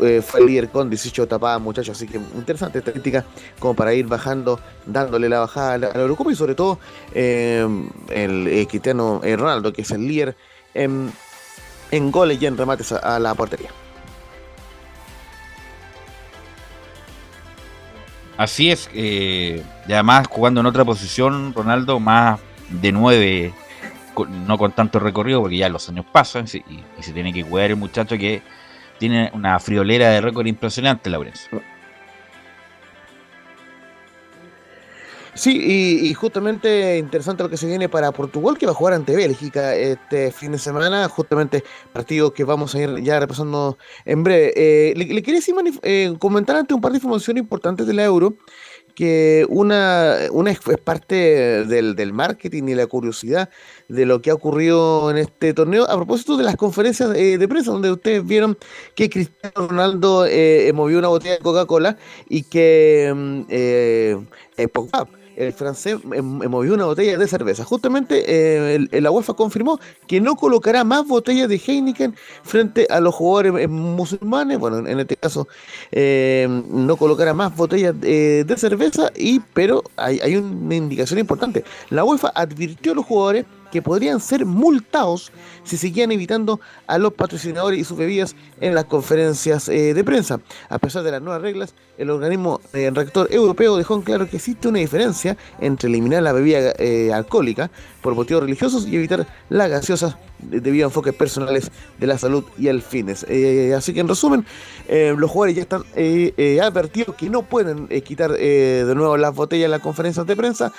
eh, fue líder con 18 tapadas, muchachos. Así que interesante estadística como para ir bajando, dándole la bajada a la, Eurocopa y sobre todo el Cristiano Ronaldo, que es el líder en, en goles y en remates a la portería. Así es, eh, y además jugando en otra posición, Ronaldo más de 9, no con tanto recorrido, porque ya los años pasan y se tiene que cuidar el muchacho que tiene una friolera de récord impresionante, Laurencio. Sí, y, y justamente interesante lo que se viene para Portugal, que va a jugar ante Bélgica este fin de semana, justamente partido que vamos a ir ya repasando en breve. Eh, le, le quería decir, eh, comentar ante un par de informaciones importantes de la Euro, que una, una es, es parte del, del marketing y la curiosidad de lo que ha ocurrido en este torneo. A propósito de las conferencias eh, de prensa, donde ustedes vieron que Cristiano Ronaldo eh, movió una botella de Coca-Cola y que mm, eh, eh, Pogba, el francés eh, movió una botella de cerveza. Justamente eh, la UEFA confirmó que no colocará más botellas de Heineken frente a los jugadores eh, musulmanes. Bueno, en, este caso eh, no colocará más botellas de cerveza, y pero hay una indicación importante. La UEFA advirtió a los jugadores que podrían ser multados si seguían evitando a los patrocinadores y sus bebidas en las conferencias eh, de prensa. A pesar de las nuevas reglas, el organismo eh, rector europeo dejó en claro que existe una diferencia entre eliminar la bebida eh, alcohólica por motivos religiosos y evitar las gaseosas de- debido a enfoques personales de la salud y el fines. Eh, así que en resumen, eh, los jugadores ya están eh, advertidos que no pueden quitar de nuevo las botellas en las conferencias de prensa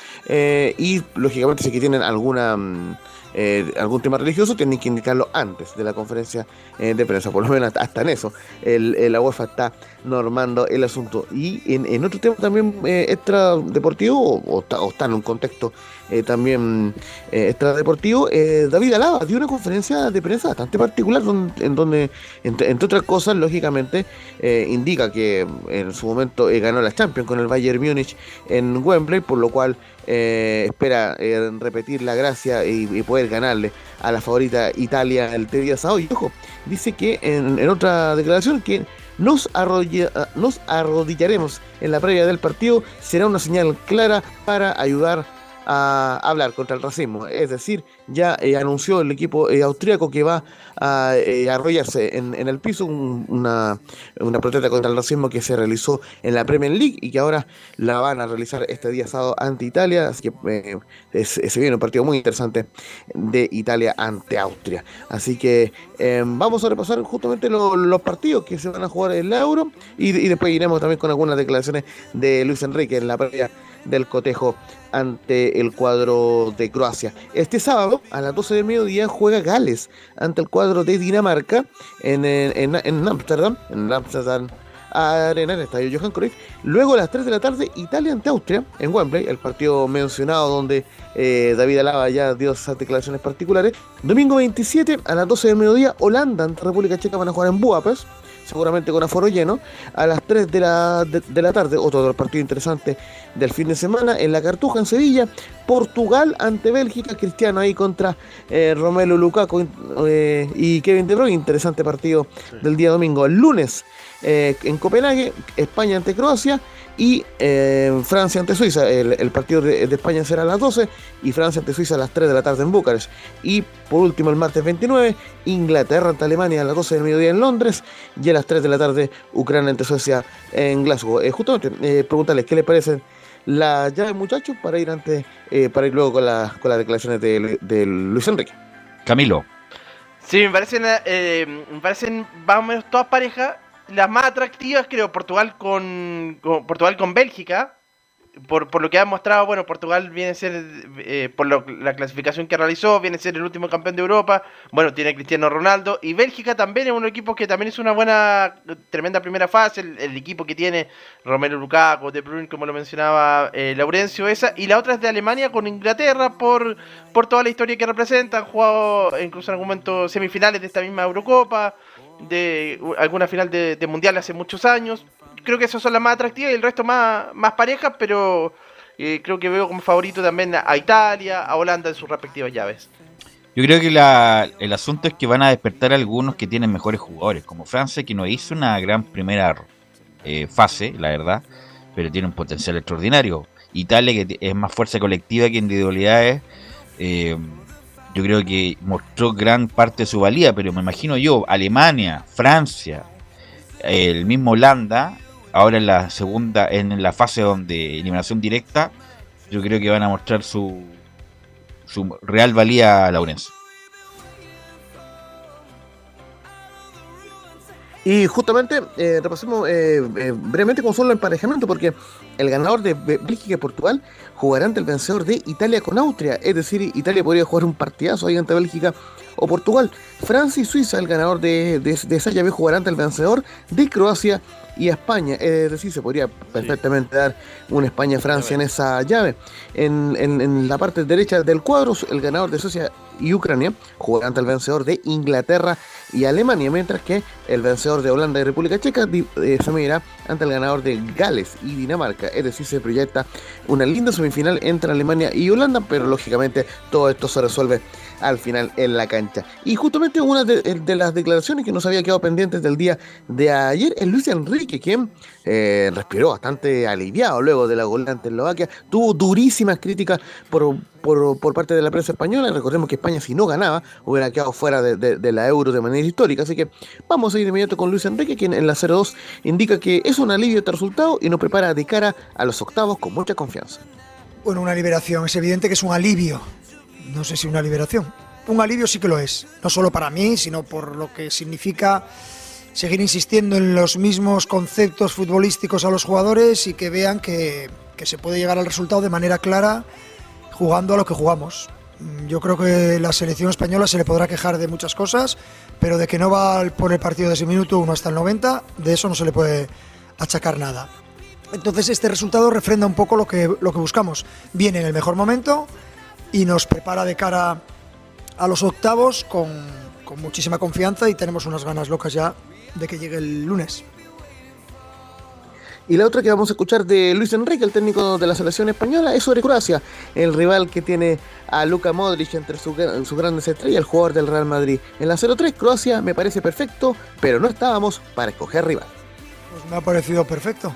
y lógicamente si tienen alguna... mm, eh, algún tema religioso, tienen que indicarlo antes de la conferencia de prensa, por lo menos hasta, en eso. El, la UEFA está normando el asunto. Y en, en otro tema también eh, extra deportivo, o está, o está en un contexto eh, también eh, extra deportivo, eh, David Alaba dio una conferencia de prensa bastante particular, don- en donde, entre, otras cosas, lógicamente, eh, indica que en su momento ganó la Champions con el Bayern Múnich en Wembley, por lo cual espera repetir la gracia y, poder ganarle a la favorita Italia el día sábado. Y ojo, dice que en, otra declaración que nos, arrolla- nos arrodillaremos en la previa del partido será una señal clara para ayudar a hablar contra el racismo. Es decir, ya eh, anunció el equipo eh, austríaco que va a eh, arrollarse en, el piso un- una, una protesta contra el racismo que se realizó en la Premier League y que ahora la van a realizar este día sábado ante Italia. Así que eh, es- se viene un partido muy interesante de Italia ante Austria. Así que vamos a repasar justamente lo- los partidos que se van a jugar en la Euro y, y después iremos también con algunas declaraciones de Luis Enrique en la previa del cotejo ante el cuadro de Croacia. Este sábado, a las 12 del mediodía, juega Gales ante el cuadro de Dinamarca en, en, en Amsterdam, en Amsterdam Arena, en el estadio Johan Cruyff. Luego a las 3 de la tarde, Italia ante Austria en Wembley, el partido mencionado donde eh, David Alaba ya dio esas declaraciones particulares. Domingo 27 a las 12 del mediodía, Holanda ante República Checa van a jugar en Budapest seguramente con aforo lleno, a las 3 de la, de, de la tarde, otro de los partidos interesantes del fin de semana, en la Cartuja, en Sevilla, Portugal ante Bélgica, Cristiano ahí contra eh, Romelu Lukaku eh, y Kevin De Bruyne, interesante partido del día domingo. El lunes eh, en Copenhague, España ante Croacia y eh, Francia ante Suiza. El, el partido de, de, España será a las 12 y Francia ante Suiza a las 3 de la tarde en Bucarest. Y por último, el martes 29, Inglaterra ante Alemania a las 12 del mediodía en Londres y a las 3 de la tarde Ucrania ante Suecia en Glasgow. Eh, justamente, eh, preguntarles qué les parecen las llaves, muchachos, para ir antes, eh, para ir luego con, la, con las declaraciones de, de Luis Enrique. Camilo. Sí, me parecen, eh, me parecen más o menos todas parejas las más atractivas, creo, Portugal con, con Portugal con Bélgica. Por, por, lo que ha mostrado, bueno, Portugal viene a ser, eh, por la clasificación que realizó, viene a ser el último campeón de Europa. Bueno, tiene Cristiano Ronaldo. Y Bélgica también es un equipo que también es una buena, tremenda primera fase. El, el equipo que tiene Romero Lukaku, De Bruyne, como lo mencionaba eh, Laurencio, esa. Y la otra es de Alemania con Inglaterra por, por toda la historia que representa. Han jugado incluso en algún momento semifinales de esta misma Eurocopa de alguna final de, de, mundial hace muchos años. Creo que esas son las más atractivas y el resto más, más parejas, pero eh, creo que veo como favorito también a Italia, a Holanda en sus respectivas llaves. Yo creo que la, el asunto es que van a despertar algunos que tienen mejores jugadores, como Francia, que no hizo una gran primera eh, fase, la verdad, pero tiene un potencial extraordinario. Italia, que es más fuerza colectiva que individualidades. Eh, yo creo que mostró gran parte de su valía, pero me imagino yo, Alemania, Francia, el mismo Holanda, ahora en la segunda, en la fase donde eliminación directa, yo creo que van a mostrar su, su real valía a Laurencio. Y justamente eh, repasemos eh, eh, brevemente con solo el emparejamiento, porque el ganador de Bélgica y Portugal jugará ante el vencedor de Italia con Austria. Es decir, Italia podría jugar un partidazo ahí ante Bélgica o Portugal. Francia y Suiza, el ganador de, de, de esa llave, jugará ante el vencedor de Croacia y España. Es decir, se podría perfectamente dar una España-Francia en esa llave. En, en, en, la parte derecha del cuadro, el ganador de Suecia y Ucrania jugará ante el vencedor de Inglaterra y Alemania, mientras que el vencedor de Holanda y República Checa eh, se medirá ante el ganador de Gales y Dinamarca. Es decir, se proyecta una linda semifinal entre Alemania y Holanda, pero lógicamente todo esto se resuelve al final en la cancha. Y justamente una de, de, las declaraciones que nos había quedado pendientes del día de ayer es Luis Enrique, quien eh, respiró bastante aliviado luego de la goleada ante Eslovaquia. Tuvo durísimas críticas por, por, parte de la prensa española. Recordemos que España, si no ganaba, hubiera quedado fuera de, de, la euro de manera histórica. Así que vamos a ir de inmediato con Luis Enrique, quien en la 0-2 indica que es un alivio este resultado y nos prepara de cara a los octavos con mucha confianza. Bueno, una liberación. Es evidente que es un alivio no sé si una liberación. Un alivio sí que lo es, no solo para mí, sino por lo que significa seguir insistiendo en los mismos conceptos futbolísticos a los jugadores y que vean que, que se puede llegar al resultado de manera clara jugando a lo que jugamos. Yo creo que la selección española se le podrá quejar de muchas cosas, pero de que no va por el partido de ese minuto uno hasta el 90, de eso no se le puede achacar nada. Entonces este resultado refrenda un poco lo que, lo que buscamos. Viene en el mejor momento, y nos prepara de cara a los octavos con, con, muchísima confianza y tenemos unas ganas locas ya de que llegue el lunes. Y la otra que vamos a escuchar de Luis Enrique, el técnico de la selección española, es sobre Croacia, el rival que tiene a Luka Modric entre sus su grandes estrellas, el jugador del Real Madrid. En la 0-3, Croacia me parece perfecto, pero no estábamos para escoger rival. Pues me ha parecido perfecto.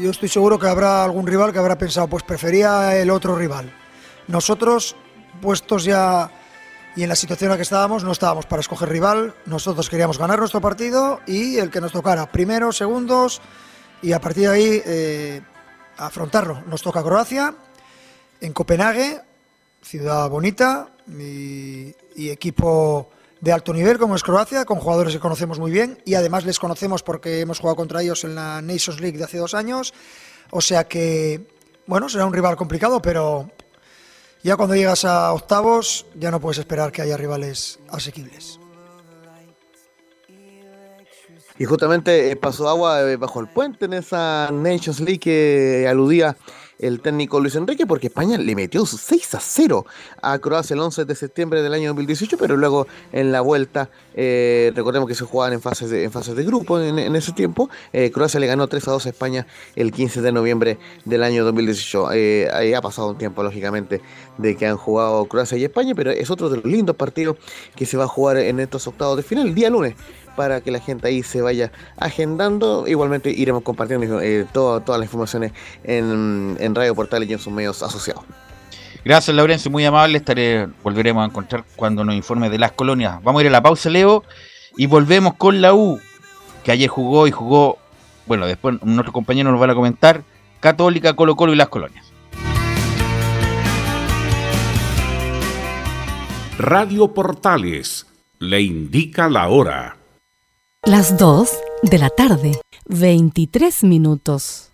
Yo estoy seguro que habrá algún rival que habrá pensado, pues prefería el otro rival nosotros, puestos ya y en la situación en la que estábamos, no estábamos para escoger rival. Nosotros queríamos ganar nuestro partido y el que nos tocara, primero, segundos, y a partir de ahí eh, afrontarlo. Nos toca Croacia, en Copenhague, ciudad bonita y, y, equipo de alto nivel como es Croacia, con jugadores que conocemos muy bien y además les conocemos porque hemos jugado contra ellos en la Nations League de hace dos años. O sea que bueno, será un rival complicado, pero ya cuando llegas a octavos ya no puedes esperar que haya rivales asequibles. Y justamente eh, pasó agua eh, bajo el puente en esa Nations League que aludía el técnico Luis Enrique, porque España le metió 6 a 0 a Croacia el 11 de septiembre del año 2018, pero luego en la vuelta, eh, recordemos que se jugaban en fases de, en fases de grupo en, ese tiempo, eh, Croacia le ganó 3 a 2 a España el 15 de noviembre del año 2018. Eh, ahí ha pasado un tiempo, lógicamente, de que han jugado Croacia y España, pero es otro de los lindos partidos que se va a jugar en estos octavos de final, el día lunes para que la gente ahí se vaya agendando. Igualmente iremos compartiendo eh, todo- todas las informaciones en, en Radio Portales y en sus medios asociados. Gracias, Laurencio, muy amable. Estaré, volveremos a encontrar cuando nos informe de las colonias. Vamos a ir a la pausa, Leo, y volvemos con la U, que ayer jugó y jugó, bueno, después nuestro compañero nos van a comentar, Católica, Colo Colo y las colonias. Radio Portales le indica la hora. Las 2 de la tarde, 23 minutos.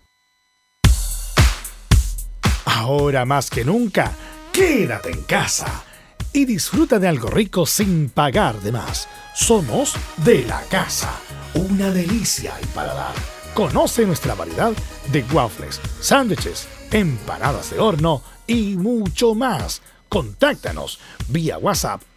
Ahora más que nunca, quédate en casa y disfruta de algo rico sin pagar de más. Somos de la casa, una delicia al paladar. Conoce nuestra variedad de waffles, sándwiches, empanadas de horno y mucho más. Contáctanos vía WhatsApp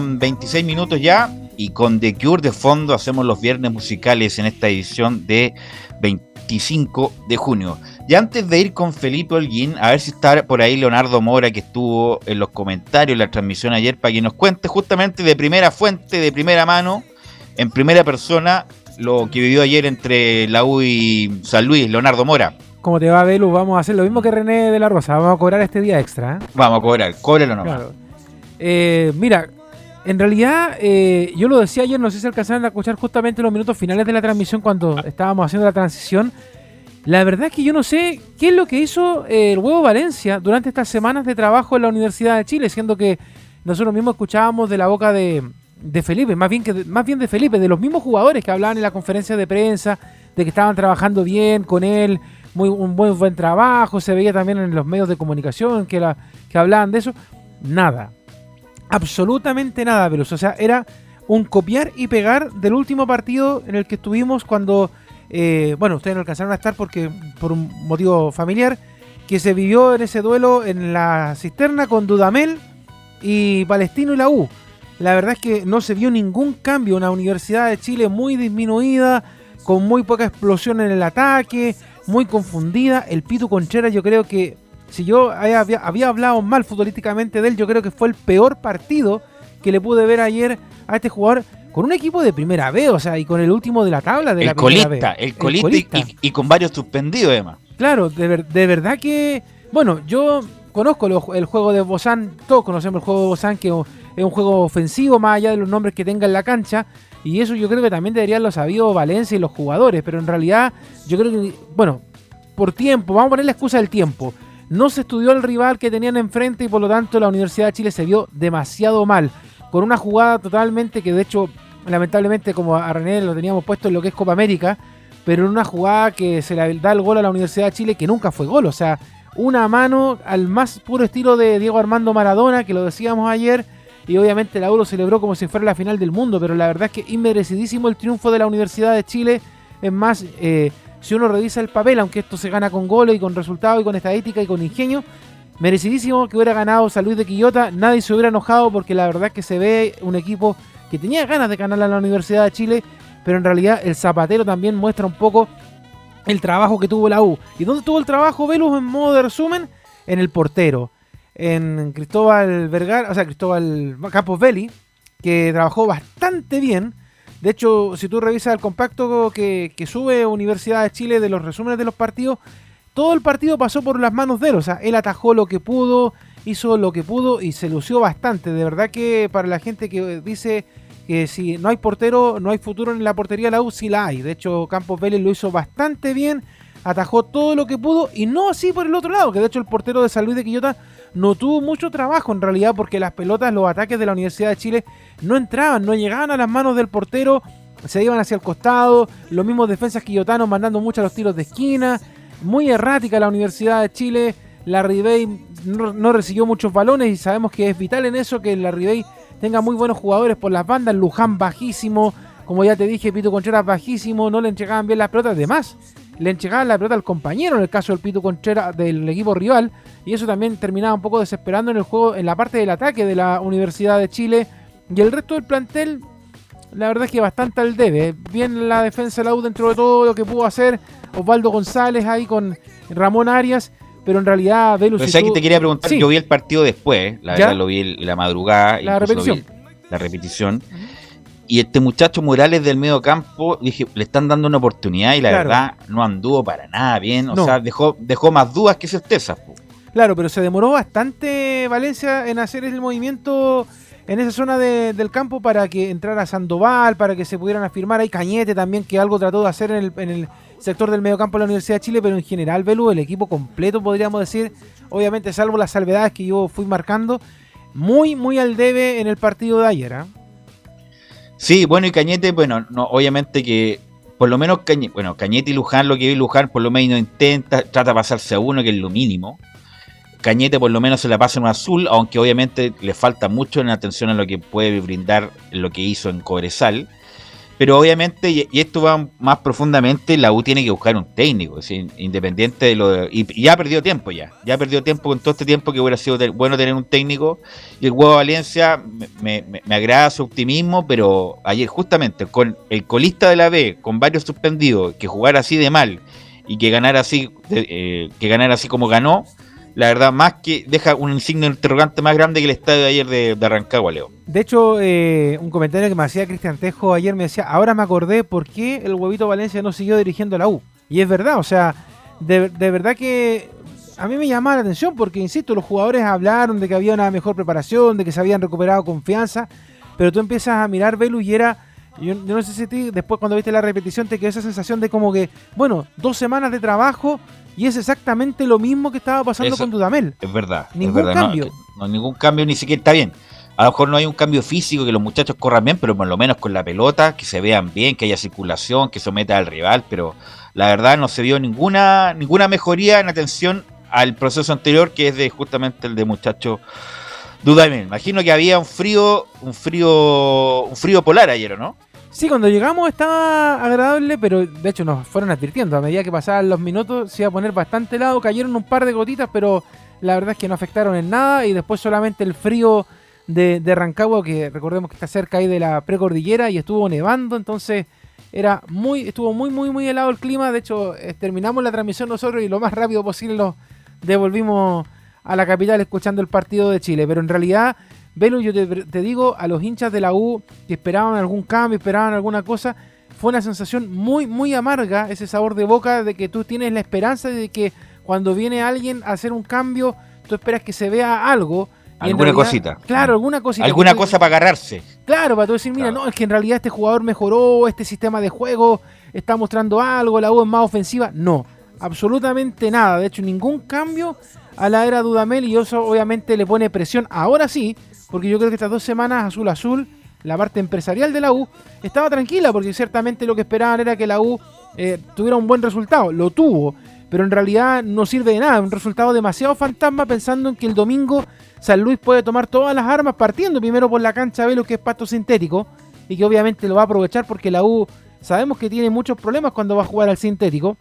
Con 26 minutos ya. Y con The Cure de fondo hacemos los viernes musicales en esta edición de 25 de junio. Y antes de ir con Felipe Holguín, a ver si está por ahí Leonardo Mora, que estuvo en los comentarios la transmisión ayer, para que nos cuente justamente de primera fuente, de primera mano, en primera persona, lo que vivió ayer entre la U y San Luis, Leonardo Mora. Como te va, Belu, vamos a hacer lo mismo que René de la Rosa. Vamos a cobrar este día extra. ¿eh? Vamos a cobrar, cóbrelo nomás. Claro. Eh, mira, en realidad, eh, yo lo decía ayer, no sé si alcanzaron a escuchar justamente los minutos finales de la transmisión cuando estábamos haciendo la transición. La verdad es que yo no sé qué es lo que hizo eh, el Huevo Valencia durante estas semanas de trabajo en la Universidad de Chile, siendo que nosotros mismos escuchábamos de la boca de, de Felipe, más bien, que, más bien de Felipe, de los mismos jugadores que hablaban en la conferencia de prensa, de que estaban trabajando bien con él, muy, un buen, buen trabajo, se veía también en los medios de comunicación que, la, que hablaban de eso. Nada, absolutamente nada, Veloso. O sea, era un copiar y pegar del último partido en el que estuvimos cuando, eh, bueno, ustedes no alcanzaron a estar porque por un motivo familiar, que se vivió en ese duelo en la cisterna con Dudamel y Palestino y la U. La verdad es que no se vio ningún cambio, una Universidad de Chile muy disminuida, con muy poca explosión en el ataque, muy confundida. El Pitu Conchera yo creo que si yo había, había, hablado mal futbolísticamente de él, yo creo que fue el peor partido que le pude ver ayer a este jugador con un equipo de primera B, o sea, y con el último de la tabla de el la colista, primera B. el colista, Y, y con varios suspendidos además. Claro, de, ver- de verdad que, bueno, yo conozco lo- el juego de Bozán, todos conocemos el juego de Bozán, que es un juego ofensivo más allá de los nombres que tenga en la cancha, y eso yo creo que también deberían lo sabido Valencia y los jugadores, pero en realidad yo creo que, bueno, por tiempo, vamos a poner la excusa del tiempo. No se estudió el rival que tenían enfrente y por lo tanto la Universidad de Chile se vio demasiado mal. Con una jugada totalmente que de hecho, lamentablemente como a René lo teníamos puesto en lo que es Copa América, pero en una jugada que se le da el gol a la Universidad de Chile que nunca fue gol. O sea, una mano al más puro estilo de Diego Armando Maradona, que lo decíamos ayer. Y obviamente la U celebró como si fuera la final del mundo, pero la verdad es que inmerecidísimo el triunfo de la Universidad de Chile. Es más, eh, si uno revisa el papel, aunque esto se gana con goles y con resultados y con estadística y con ingenio, merecidísimo que hubiera ganado San Luis de Quillota. Nadie se hubiera enojado porque la verdad es que se ve un equipo que tenía ganas de ganar a la Universidad de Chile, pero en realidad el Zapatero también muestra un poco el trabajo que tuvo la U. ¿Y dónde tuvo el trabajo Velus en modo de resumen? En el portero. En Cristóbal Vergara, o sea, Cristóbal Campos Belli, que trabajó bastante bien. De hecho, si tú revisas el compacto que, que sube Universidad de Chile de los resúmenes de los partidos, todo el partido pasó por las manos de él. O sea, él atajó lo que pudo, hizo lo que pudo y se lució bastante. De verdad que para la gente que dice que si no hay portero, no hay futuro en la portería de la U, sí la hay. De hecho, Campos Vélez lo hizo bastante bien, atajó todo lo que pudo y no así por el otro lado, que de hecho el portero de San Luis de Quillota no tuvo mucho trabajo en realidad porque las pelotas, los ataques de la Universidad de Chile no entraban, no llegaban a las manos del portero, se iban hacia el costado, los mismos defensas quillotanos mandando muchos los tiros de esquina, muy errática la Universidad de Chile, la Ribey no, recibió muchos balones y sabemos que es vital en eso que la Ribey tenga muy buenos jugadores por las bandas, Luján bajísimo, como ya te dije, Pito Concheras bajísimo, no le entregaban bien las pelotas, además le entregaban la pelota al compañero en el caso del Pito Conchera del equipo rival y eso también terminaba un poco desesperando en el juego, en la parte del ataque de la Universidad de Chile y el resto del plantel la verdad es que bastante al debe. Bien la defensa de la U dentro de todo lo que pudo hacer. Osvaldo González ahí con Ramón Arias. Pero en realidad, Velus. Tú- que te quería preguntar, Sí. yo vi el partido después, la ¿Ya? verdad lo vi la madrugada, La vi la repetición. Y este muchacho Morales del medio campo, dije, le están dando una oportunidad y la Claro. verdad no anduvo para nada bien. O No. sea, dejó, dejó más dudas que certezas. Claro, pero se demoró bastante Valencia en hacer el movimiento en esa zona de- del campo para que entrara Sandoval, para que se pudieran afirmar. Hay Cañete también, que algo trató de hacer en el, en el sector del mediocampo de la Universidad de Chile, pero en general, Belu, el equipo completo, podríamos decir, obviamente salvo las salvedades que yo fui marcando, muy, muy al debe en el partido de ayer. ¿ah? Sí, bueno, y Cañete, bueno, no, obviamente que por lo menos Cañete, bueno, Cañete y Luján, lo que vi Luján por lo menos intenta, trata de pasarse a uno, que es lo mínimo. Cañete por lo menos se la pasa en un azul, aunque obviamente le falta mucho en atención a lo que puede brindar lo que hizo en Cobresal. Pero obviamente, y, esto va más profundamente, la U tiene que buscar un técnico, independiente de lo de- y, y ya perdió tiempo ya, ya perdió tiempo con todo este tiempo que hubiera sido bueno tener un técnico. Y el huevo Valencia me, me- me- agrada su optimismo, pero ayer justamente con el colista de la B, con varios suspendidos, que jugara así de mal y que ganara así, eh, que ganara así como ganó, la verdad, más que deja un signo interrogante más grande que el estadio de ayer de, de Rancagua, Leo. De hecho, eh, un comentario que me hacía Cristian Tejo ayer me decía, ahora me acordé por qué el huevito Valencia no siguió dirigiendo la U. Y es verdad, o sea, de, de verdad que a mí me llamaba la atención porque, insisto, los jugadores hablaron de que había una mejor preparación, de que se habían recuperado confianza, pero tú empiezas a mirar Velu y era, yo, yo no sé si ti, después cuando viste la repetición te quedó esa sensación de como que, bueno, dos semanas de trabajo y es exactamente lo mismo que estaba pasando Eso con Dudamel. Es verdad. es Ningún verdad, cambio. No, ningún cambio, ni siquiera está bien. A lo mejor no hay un cambio físico, que los muchachos corran bien, pero por lo menos con la pelota, que se vean bien, que haya circulación, que someta al rival, pero la verdad no se vio ninguna, ninguna mejoría en atención al proceso anterior, que es de justamente el de muchacho Dudamel. Imagino que había un frío, un frío, un frío polar ayer, ¿o ¿no? Sí, cuando llegamos estaba agradable, pero de hecho nos fueron advirtiendo. A medida que pasaban los minutos se iba a poner bastante helado. Cayeron un par de gotitas, pero la verdad es que no afectaron en nada. Y después solamente el frío de, Rancagua, que recordemos que está cerca ahí de la precordillera y estuvo nevando. Entonces era muy, estuvo muy, muy, muy helado el clima. De hecho, eh, terminamos la transmisión nosotros y lo más rápido posible nos devolvimos a la capital escuchando el partido de Chile. Pero en realidad, Velo, yo te, te digo, a los hinchas de la U que esperaban algún cambio, esperaban alguna cosa, fue una sensación muy, muy amarga, ese sabor de boca de que tú tienes la esperanza de que cuando viene alguien a hacer un cambio, tú esperas que se vea algo. y Alguna realidad- cosita. Claro, alguna cosita. Alguna cosa para agarrarse. Claro, para tú decir, mira, no, es que en realidad este jugador mejoró, este sistema de juego está mostrando algo, la U es más ofensiva. No, absolutamente nada. De hecho, ningún cambio a la era Dudamel y eso obviamente le pone presión. Ahora sí, porque yo creo que estas dos semanas azul azul, la parte empresarial de la U estaba tranquila porque ciertamente lo que esperaban era que la U eh, tuviera un buen resultado. Lo tuvo, pero en realidad no sirve de nada. Un resultado demasiado fantasma pensando en que el domingo San Luis puede tomar todas las armas partiendo primero por la cancha Velo que es pasto sintético y que obviamente lo va a aprovechar porque la U sabemos que tiene muchos problemas cuando va a jugar al sintético.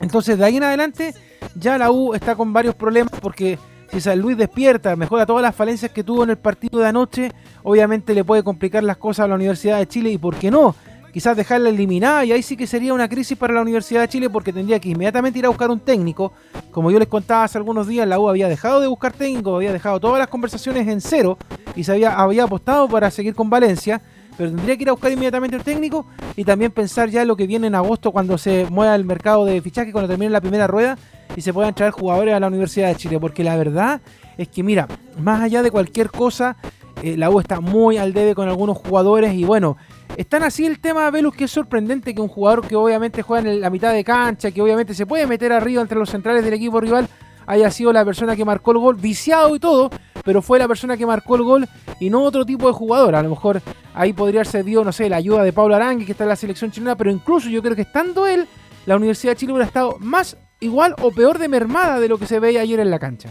Entonces de ahí en adelante ya la U está con varios problemas porque si San Luis despierta, mejora todas las falencias que tuvo en el partido de anoche, obviamente le puede complicar las cosas a la Universidad de Chile y por qué no, quizás dejarla eliminada y ahí sí que sería una crisis para la Universidad de Chile porque tendría que inmediatamente ir a buscar un técnico. Como yo les contaba hace algunos días, la U había dejado de buscar técnico, había dejado todas las conversaciones en cero y se había, había apostado para seguir con Valencia. Pero tendría que ir a buscar inmediatamente el técnico y también pensar ya lo que viene en agosto cuando se mueva el mercado de fichaje, cuando termine la primera rueda y se puedan traer jugadores a la Universidad de Chile. Porque la verdad es que, mira, más allá de cualquier cosa, eh, la U está muy al debe con algunos jugadores y bueno, están así el tema, Velus, que es sorprendente que un jugador que obviamente juega en la mitad de cancha, que obviamente se puede meter arriba entre los centrales del equipo rival, haya sido la persona que marcó el gol, viciado y todo, pero fue la persona que marcó el gol y no otro tipo de jugador. A lo mejor ahí podría haber servido, no sé, la ayuda de Pablo Arangui, que está en la selección chilena, pero incluso yo creo que estando él, la Universidad de Chile hubiera estado más igual o peor de mermada de lo que se veía ayer en la cancha.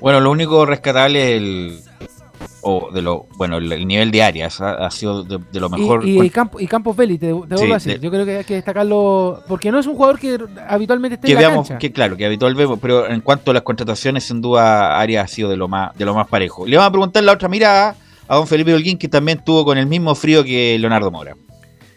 Bueno, lo único rescatable es el. O de lo, bueno, el, el nivel de áreas ha, ha sido de, de lo mejor. Y, y, Campo- y Campos Belli, te, te vuelvo Sí, a decir. de- Yo creo que hay que destacarlo, porque no es un jugador que habitualmente esté que en la veamos, cancha. que claro, que habitual vemos, pero en cuanto a las contrataciones, sin duda Arias ha sido de lo más, de lo más parejo. Le vamos a preguntar la otra mirada a don Felipe Holguín, que también tuvo con el mismo frío que Leonardo Mora.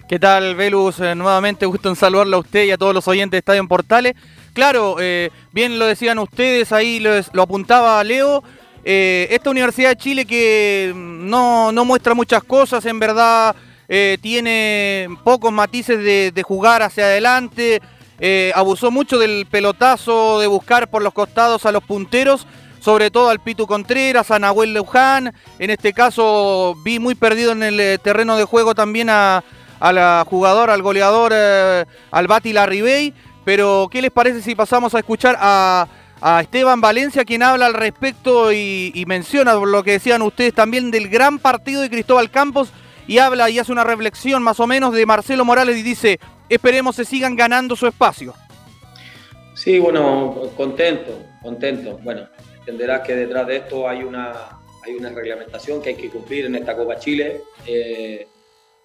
¿Qué tal, Velus? Eh, nuevamente gusto en saludarlo a usted y a todos los oyentes de Estadio en Portales. Claro, eh, bien lo decían ustedes, ahí lo, lo apuntaba Leo. Eh, esta Universidad de Chile que no, no muestra muchas cosas, en verdad eh, tiene pocos matices de, jugar hacia adelante, eh, abusó mucho del pelotazo, de buscar por los costados a los punteros, sobre todo al Pitu Contreras, a Nahuel Luján. En este caso vi muy perdido en el terreno de juego también a, a la jugadora, al goleador, al Bati Larribey. Pero, ¿qué les parece si pasamos a escuchar a, a Esteban Valencia, quien habla al respecto y, menciona lo que decían ustedes también del gran partido de Cristóbal Campos y habla y hace una reflexión más o menos de Marcelo Morales y dice, esperemos se sigan ganando su espacio. Sí, bueno, contento, contento. Bueno, entenderás que detrás de esto hay una, hay una reglamentación que hay que cumplir en esta Copa Chile. eh,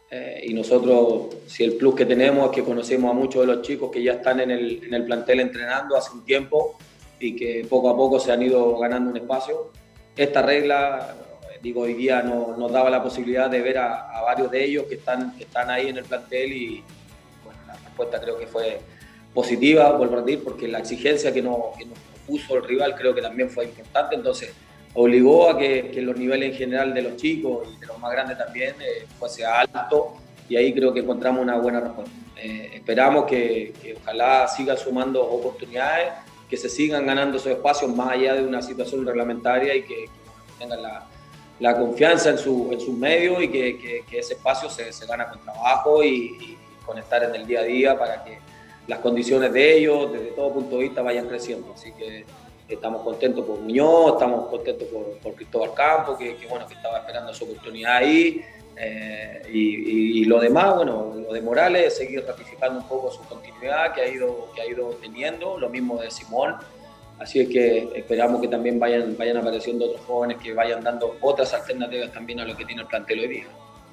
eh, y nosotros, si el plus que tenemos es que conocemos a muchos de los chicos que ya están en el, en el plantel entrenando hace un tiempo y que poco a poco se han ido ganando un espacio. Esta regla, digo, hoy día no- nos daba la posibilidad de ver a, a varios de ellos que están, que están ahí en el plantel y bueno, la respuesta creo que fue positiva, vuelvo a repetir, porque la exigencia que nos, que nos puso el rival creo que también fue importante, entonces obligó a que, que los niveles en general de los chicos y de los más grandes también eh, fuese alto y ahí creo que encontramos una buena respuesta. Eh, esperamos que, que ojalá siga sumando oportunidades, que se sigan ganando esos espacios más allá de una situación reglamentaria y que, tengan la, confianza en, su, en sus medios y que, ese espacio se, se gana con trabajo y, y con estar en el día a día para que las condiciones de ellos, desde todo punto de vista, vayan creciendo. Así que estamos contentos por Muñoz, estamos contentos por, por Cristóbal Campo, que, que, bueno, que estaba esperando su oportunidad ahí. Eh, y, y- y lo demás, bueno, lo de Morales, seguir ratificando un poco su continuidad que ha ido, que ha ido teniendo, lo mismo de Simón. Así es que esperamos que también vayan, vayan apareciendo otros jóvenes que vayan dando otras alternativas también a lo que tiene el plantel hoy día.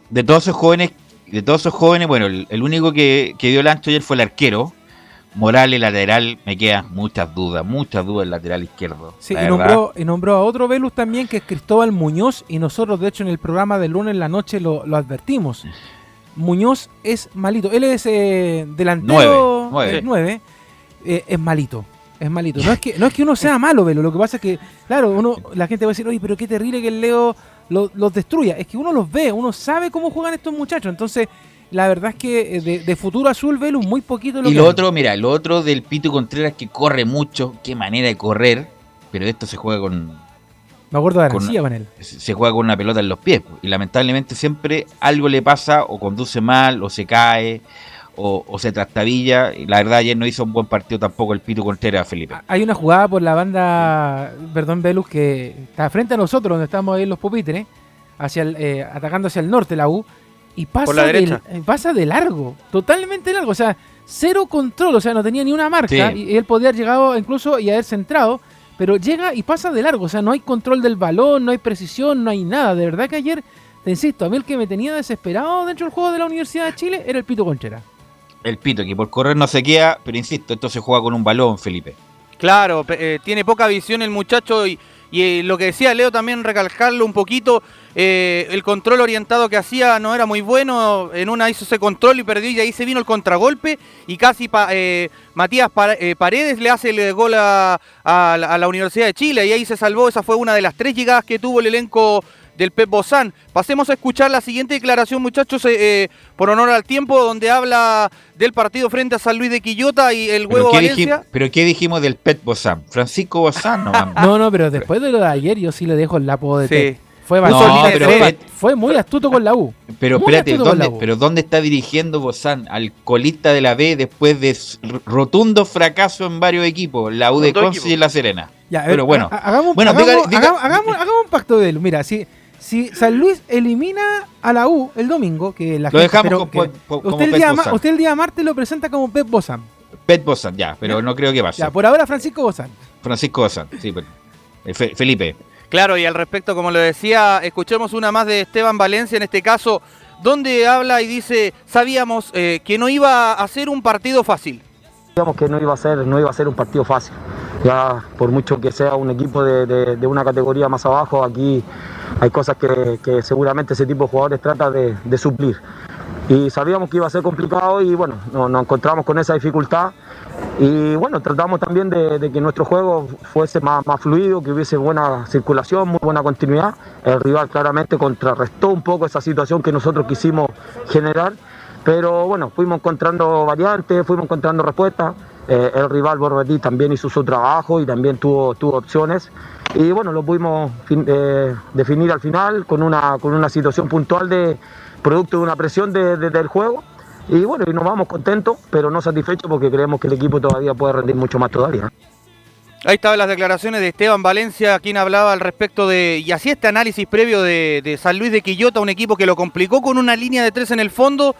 De todos esos jóvenes, de todos esos jóvenes, bueno, el, el único que, que dio el ancho ayer fue el arquero. Morales, lateral, me quedan muchas dudas, muchas dudas el lateral izquierdo. Sí, y nombró, y nombró a otro Velus también, que es Cristóbal Muñoz, y nosotros, de hecho, en el programa de lunes en la noche lo, lo advertimos. Muñoz es malito. Él es eh, delantero Nueve, nueve. eh, nueve, es malito. Es malito. No es, que, no es que uno sea malo, Velo. Lo que pasa es que, claro, uno, la gente va a decir, oye, pero qué terrible que el Leo lo- los destruya. Es que uno los ve, uno sabe cómo juegan estos muchachos. Entonces, la verdad es que eh, de, de futuro azul, Velo, muy poquito lo Y que lo hay. otro, mira, lo otro del Pito Contreras que corre mucho, qué manera de correr, pero esto se juega con, Me acuerdo de Arancía con él. se juega con una pelota en los pies. Y lamentablemente siempre algo le pasa, o conduce mal, o se cae, o, o se trastabilla. Y la verdad, ayer no hizo un buen partido tampoco el Pito Contreras, Felipe. Hay una jugada por la banda, perdón, Velus, que está frente a nosotros, donde estamos ahí en los pupitres, hacia el, eh, atacando hacia el norte la U, y pasa, Por la de, derecha. eh, pasa de largo, totalmente largo, o sea, cero control, o sea, no tenía ni una marca, Sí. y él podía haber llegado incluso y haber centrado, pero llega y pasa de largo, o sea, no hay control del balón, no hay precisión, no hay nada, de verdad que ayer, te insisto, a mí el que me tenía desesperado dentro del juego de la Universidad de Chile era el Pito Conchera. El Pito, que por correr no se queda, pero insisto, esto se juega con un balón, Felipe. Claro, eh, tiene poca visión el muchacho y, y, eh, lo que decía Leo también recalcarlo un poquito, eh, el control orientado que hacía no era muy bueno, en una hizo ese control y perdió y ahí se vino el contragolpe y casi eh, Matías Pa- Paredes le hace el gol a, a la Universidad de Chile y ahí se salvó, esa fue una de las tres llegadas que tuvo el elenco del Pep Bozán. Pasemos a escuchar la siguiente declaración, muchachos, eh, eh, por honor al tiempo, donde habla del partido frente a San Luis de Quillota y el ¿Pero huevo Valencia. dijim- pero qué dijimos del Pet Bozán? Francisco Bozán, no mames. No, no, pero después de lo de ayer yo sí le dejo el apodo de Sí. Fue No, pero fue, muy astuto con la U. Pero Muy espérate, ¿dónde, pero ¿dónde está dirigiendo Bozán? Al colista de la B después de rotundo fracaso en varios equipos, la U de Conce y la Serena. Ya, ver, pero bueno, ha- hagamos, bueno, hagamos, diga- diga- hagamos- hagamos- hagamos un pacto de él. Mira, si, si San Luis elimina a la U el domingo, que la Lo gente- dejamos pero con- que- usted, el Pep día, ma- Bozán. usted el día martes lo presenta como Pep Bozán. Pet Bozán, ya, pero no creo que pase. Ya, por ahora Francisco Bozán. Francisco Bozán, sí, pero- eh, Fe- Felipe. Claro, y al respecto, como lo decía, escuchemos una más de Esteban Valencia en este caso, donde habla y dice, sabíamos eh, que no iba a ser un partido fácil. Sabíamos que no iba a ser, no iba a ser un partido fácil. Ya por mucho que sea un equipo de, de- de una categoría más abajo, aquí hay cosas que, seguramente ese tipo de jugadores trata de, suplir. Y sabíamos que iba a ser complicado y bueno, no- nos encontramos con esa dificultad. Y bueno, tratamos también de, que nuestro juego fuese más, fluido, que hubiese buena circulación, muy buena continuidad. El rival claramente contrarrestó un poco esa situación que nosotros quisimos generar. Pero bueno, fuimos encontrando variantes, fuimos encontrando respuestas. Eh, el rival Borbetí también hizo su trabajo y también tuvo opciones. Y bueno, lo pudimos eh, definir al final con una, con una situación puntual de producto de una presión de- de- del juego. Y bueno, y nos vamos contentos, pero no satisfechos porque creemos que el equipo todavía puede rendir mucho más todavía. Ahí estaban las declaraciones de Esteban Valencia, quien hablaba al respecto de, y hacía este análisis previo de San Luis de Quillota, un equipo que lo complicó con una línea de tres en el fondo,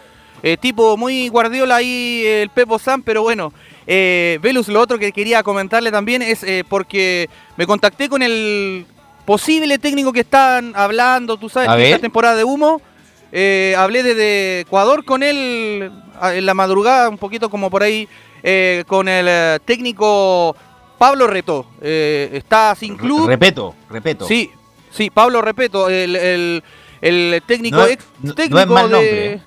eh, tipo muy guardiola ahí el Pepo San, pero bueno, eh, Velus, lo otro que quería comentarle también es eh, porque me contacté con el posible técnico que están hablando, tú sabes, esta temporada de humo. Eh, hablé desde Ecuador con él en la madrugada, un poquito como por ahí, eh, con el técnico Pablo Reto. Eh, está sin club. Repeto, repeto. Sí, sí, Pablo Repeto, el, el- el técnico No ex no- no técnico es mal de- nombre.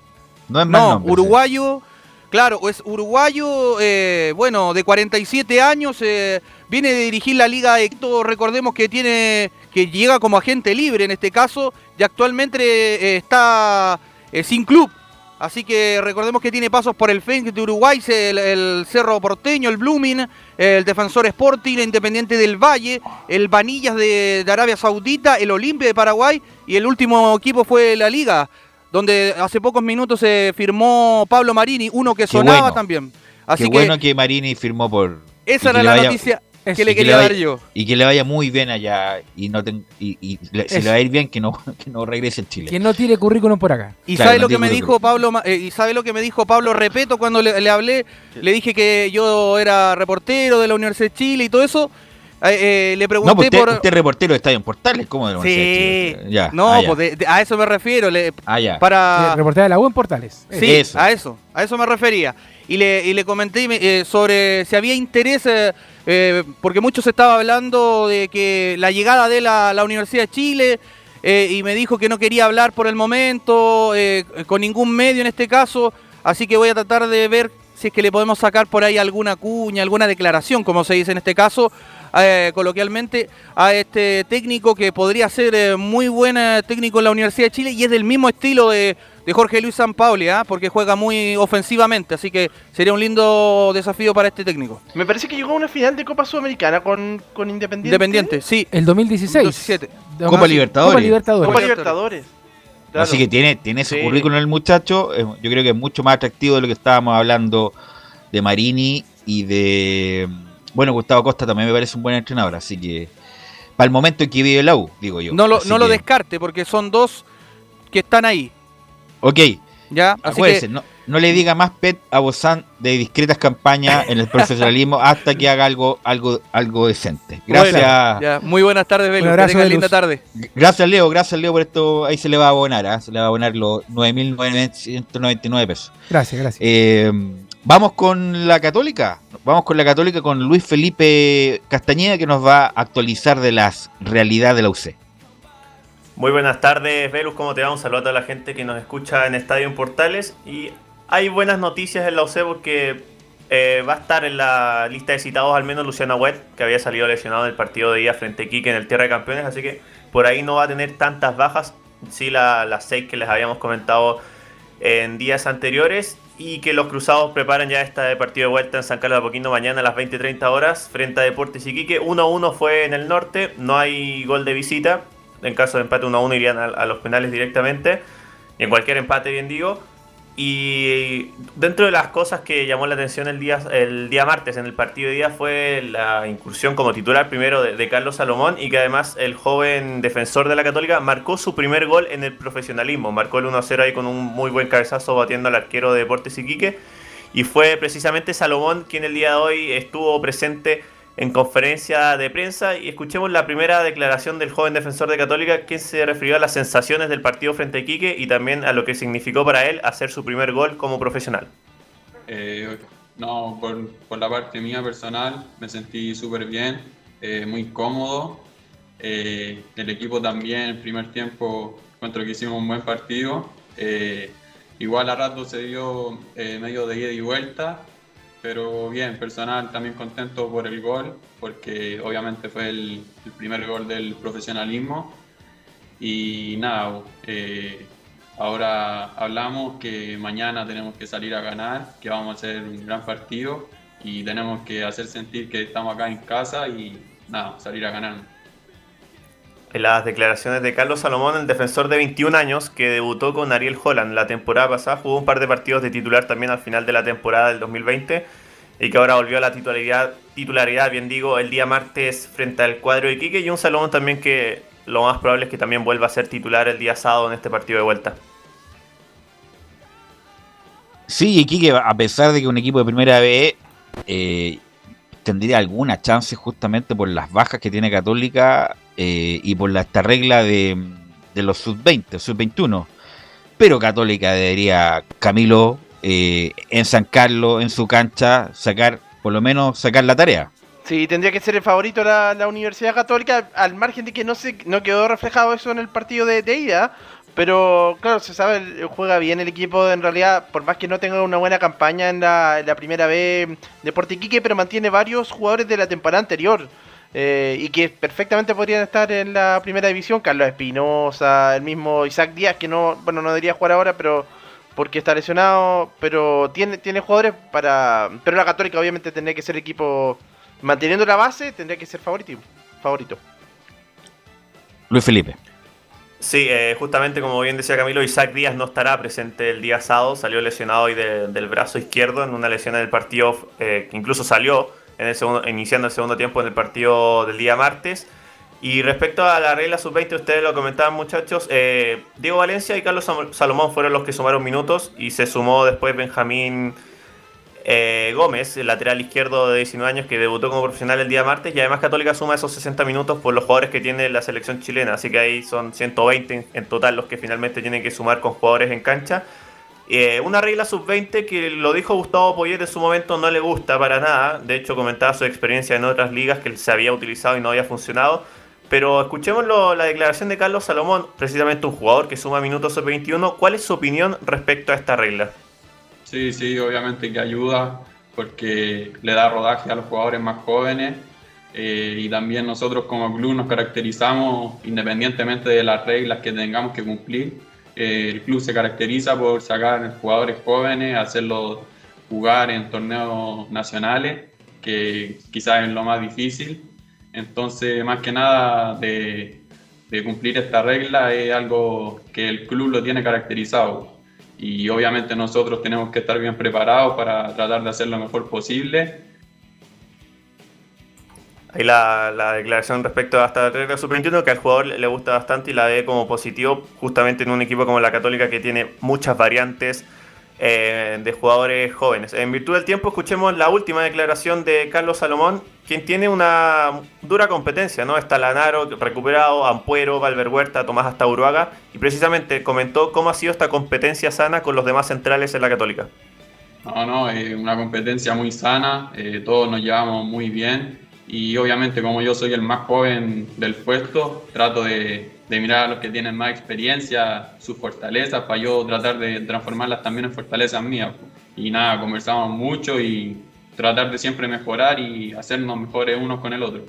No es mal No, nombre, uruguayo, Claro, es uruguayo, eh, bueno, de 47 años, eh, viene de dirigir la Liga Hector, recordemos que tiene, que llega como agente libre en este caso, y actualmente eh, está sin club. Así que recordemos que tiene pasos por el Fenix de Uruguay, el, el Cerro Porteño, el Blooming, el Defensor Sporting, el Independiente del Valle, el Vanillas de, de Arabia Saudita, el Olimpia de Paraguay y el último equipo fue la Liga, donde hace pocos minutos se firmó Pablo Marini, uno que Qué sonaba bueno. también. Así Qué que bueno que Marini firmó por. esa era la vaya- noticia que le que quería vaya- dar yo. Y que le vaya muy bien allá. Y no ten- y, y le- se Eso. le va a ir bien que no, que no regrese en Chile. Que no tire currículum por acá. Y Claro, sabe no lo que me dijo Pablo, Ma- eh, y sabe lo que me dijo Pablo Repeto cuando le, le hablé, le dije que yo era reportero de la Universidad de Chile y todo eso. Eh, eh, le pregunté No, pues usted, por usted es reportero de Estadio en Portales, ¿cómo de la Sí. Ya, No, ah, ya. pues de- de- a eso me refiero. le- Ah, ya. Para Reportera de la U en Portales. Sí, Eso. a eso, a eso me refería. Y le, y le comenté eh, sobre si había interés, eh, eh, porque mucho se estaba hablando de que la llegada de la, la Universidad de Chile, eh, y me dijo que no quería hablar por el momento, eh, con ningún medio en este caso, así que voy a tratar de ver si es que le podemos sacar por ahí alguna cuña, alguna declaración, como se dice en este caso, eh, coloquialmente, a este técnico que podría ser eh, muy buen eh, técnico en la Universidad de Chile y es del mismo estilo de, de Jorge Luis Sampaoli, ¿ah? porque juega muy ofensivamente, así que sería un lindo desafío para este técnico. Me parece que llegó a una final de Copa Sudamericana con, con Independiente. Independiente, sí. El 2016. 2017. Copa Ah, Libertadores. Copa Libertadores. Copa Libertadores. Claro. Así que tiene, tiene ese Sí. currículum el muchacho. eh, Yo creo que es mucho más atractivo de lo que estábamos hablando de Marini y de. Bueno, Gustavo Costa también me parece un buen entrenador. Así que. Para el momento en que vive la U, digo yo. No lo, Así no lo descarte, porque son dos que están ahí. Ok. ¿ya? Así que- no, no le diga más pet a Bozán de discretas campañas en el profesionalismo hasta que haga algo, algo, algo decente. Gracias. Bueno, ya, muy buenas tardes, Belu. Un Que linda tarde. Gracias, Leo. Gracias, Leo, por esto. Ahí se le va a abonar, ¿ah? Se le va a abonar los 9.999 pesos. Gracias, gracias. Eh, vamos con la Católica. Vamos con la Católica con Luis Felipe Castañeda que nos va a actualizar de las realidades de la UC. Muy buenas tardes, Velus, ¿cómo te va? Un saludo a toda la gente que nos escucha en Estadio en Portales. Y hay buenas noticias en la UC porque eh, va a estar en la lista de citados al menos Luciano Wet, que había salido lesionado en el partido de día frente a Iquique en el Tierra de Campeones, así que por ahí no va a tener tantas bajas, sí la- las seis que les habíamos comentado en días anteriores. Y que los cruzados preparan ya este partido de vuelta en San Carlos de Apoquindo mañana a las 20.30 horas frente a Deportes Iquique. 1-1 fue en el norte, no hay gol de visita. En caso de empate 1-1 irían a, a los penales directamente. Y en cualquier empate, bien digo. Y dentro de las cosas que llamó la atención el día, el día martes en el partido de día fue la incursión como titular primero de, Carlos Salomón y que además el joven defensor de la Católica marcó su primer gol en el profesionalismo. Marcó el 1-0 ahí con un muy buen cabezazo batiendo al arquero de Deportes Iquique. Y fue precisamente Salomón quien el día de hoy estuvo presente en conferencia de prensa y escuchemos la primera declaración del joven defensor de Católica, quien se refirió a las sensaciones del partido frente a Iquique y también a lo que significó para él hacer su primer gol como profesional. Eh, no, por, la parte mía personal me sentí súper bien, eh, muy cómodo. Eh, el equipo también, el primer tiempo, encuentro que hicimos un buen partido. Igual a rato se dio medio de ida y vuelta, pero bien, personal también contento por el gol, porque obviamente fue el, primer gol del profesionalismo. Y nada, eh, ahora hablamos que mañana tenemos que salir a ganar, que vamos a hacer un gran partido y tenemos que hacer sentir que estamos acá en casa y nada, salir a ganar. En las declaraciones de Carlos Salomón, el defensor de 21 años que debutó con Ariel Holland la temporada pasada, jugó un par de partidos de titular también al final de la temporada del 2020 y que ahora volvió a la titularidad, titularidad bien digo, el día martes frente al cuadro de Iquique y un Salomón también que lo más probable es que también vuelva a ser titular el día sábado en este partido de vuelta. Sí, Iquique, a pesar de que un equipo de primera B eh, tendría alguna chance justamente por las bajas que tiene Católica eh, y por la, esta regla de, de los sub-20, sub-21. Pero Católica debería, Camilo, eh, en San Carlos, en su cancha, sacar, por lo menos sacar la tarea. Sí, tendría que ser el favorito la, la Universidad Católica, al margen de que no se no quedó reflejado eso en el partido de, de ida, Pero claro, se sabe, juega bien el equipo en realidad, por más que no tenga una buena campaña en la, en la primera vez de Portiquique, pero mantiene varios jugadores de la temporada anterior. Eh, y que perfectamente podrían estar en la primera división, Carlos Espinosa, el mismo Isaac Díaz, que no, bueno, no debería jugar ahora, pero porque está lesionado, pero tiene, tiene jugadores para... Pero la Católica obviamente tendría que ser equipo, manteniendo la base, tendría que ser favorito. favorito. Luis Felipe. Sí, eh, justamente como bien decía Camilo, Isaac Díaz no estará presente el día sábado, salió lesionado hoy de- del brazo izquierdo en una lesión en el partido, eh, que incluso salió en el segundo, iniciando el segundo tiempo en el partido del día martes. Y respecto a la regla sub-20, ustedes lo comentaban muchachos, eh, Diego Valencia y Carlos Salomón fueron los que sumaron minutos y se sumó después Benjamín eh, Gómez, el lateral izquierdo de 19 años que debutó como profesional el día martes y además Católica suma esos 60 minutos por los jugadores que tiene la selección chilena, así que ahí son 120 en, en total los que finalmente tienen que sumar con jugadores en cancha. Eh, una regla sub-20 que lo dijo Gustavo Poyet en su momento no le gusta para nada, de hecho comentaba su experiencia en otras ligas que se había utilizado y no había funcionado. Pero escuchemos la declaración de Carlos Salomón, precisamente un jugador que suma minutos sub-21. ¿Cuál es su opinión respecto a esta regla? Sí, sí, obviamente que ayuda porque le da rodaje a los jugadores más jóvenes eh, y también nosotros como club nos caracterizamos independientemente de las reglas que tengamos que cumplir. Eh, el club se caracteriza por sacar jugadores jóvenes, hacerlos jugar en torneos nacionales, que quizás es lo más difícil. Entonces, más que nada de, de cumplir esta regla es algo que el club lo tiene caracterizado y obviamente nosotros tenemos que estar bien preparados para tratar de hacer lo mejor posible. Ahí la, la declaración respecto a esta regla sub-21 que al jugador le gusta bastante y la ve como positivo justamente en un equipo como la Católica que tiene muchas variantes eh, de jugadores jóvenes. En virtud del tiempo escuchemos la última declaración de Carlos Salomón, quien tiene una dura competencia, ¿no? Está Lanaro recuperado, Ampuero, Valver Huerta, Tomás hasta Uruaga y precisamente comentó cómo ha sido esta competencia sana con los demás centrales en la Católica. No, no, es una competencia muy sana, eh, todos nos llevamos muy bien y obviamente como yo soy el más joven del puesto, trato de, de mirar a los que tienen más experiencia, sus fortalezas, para yo tratar de transformarlas también en fortalezas mías. Y nada, conversamos mucho y tratar de siempre mejorar y hacernos mejores unos con el otro.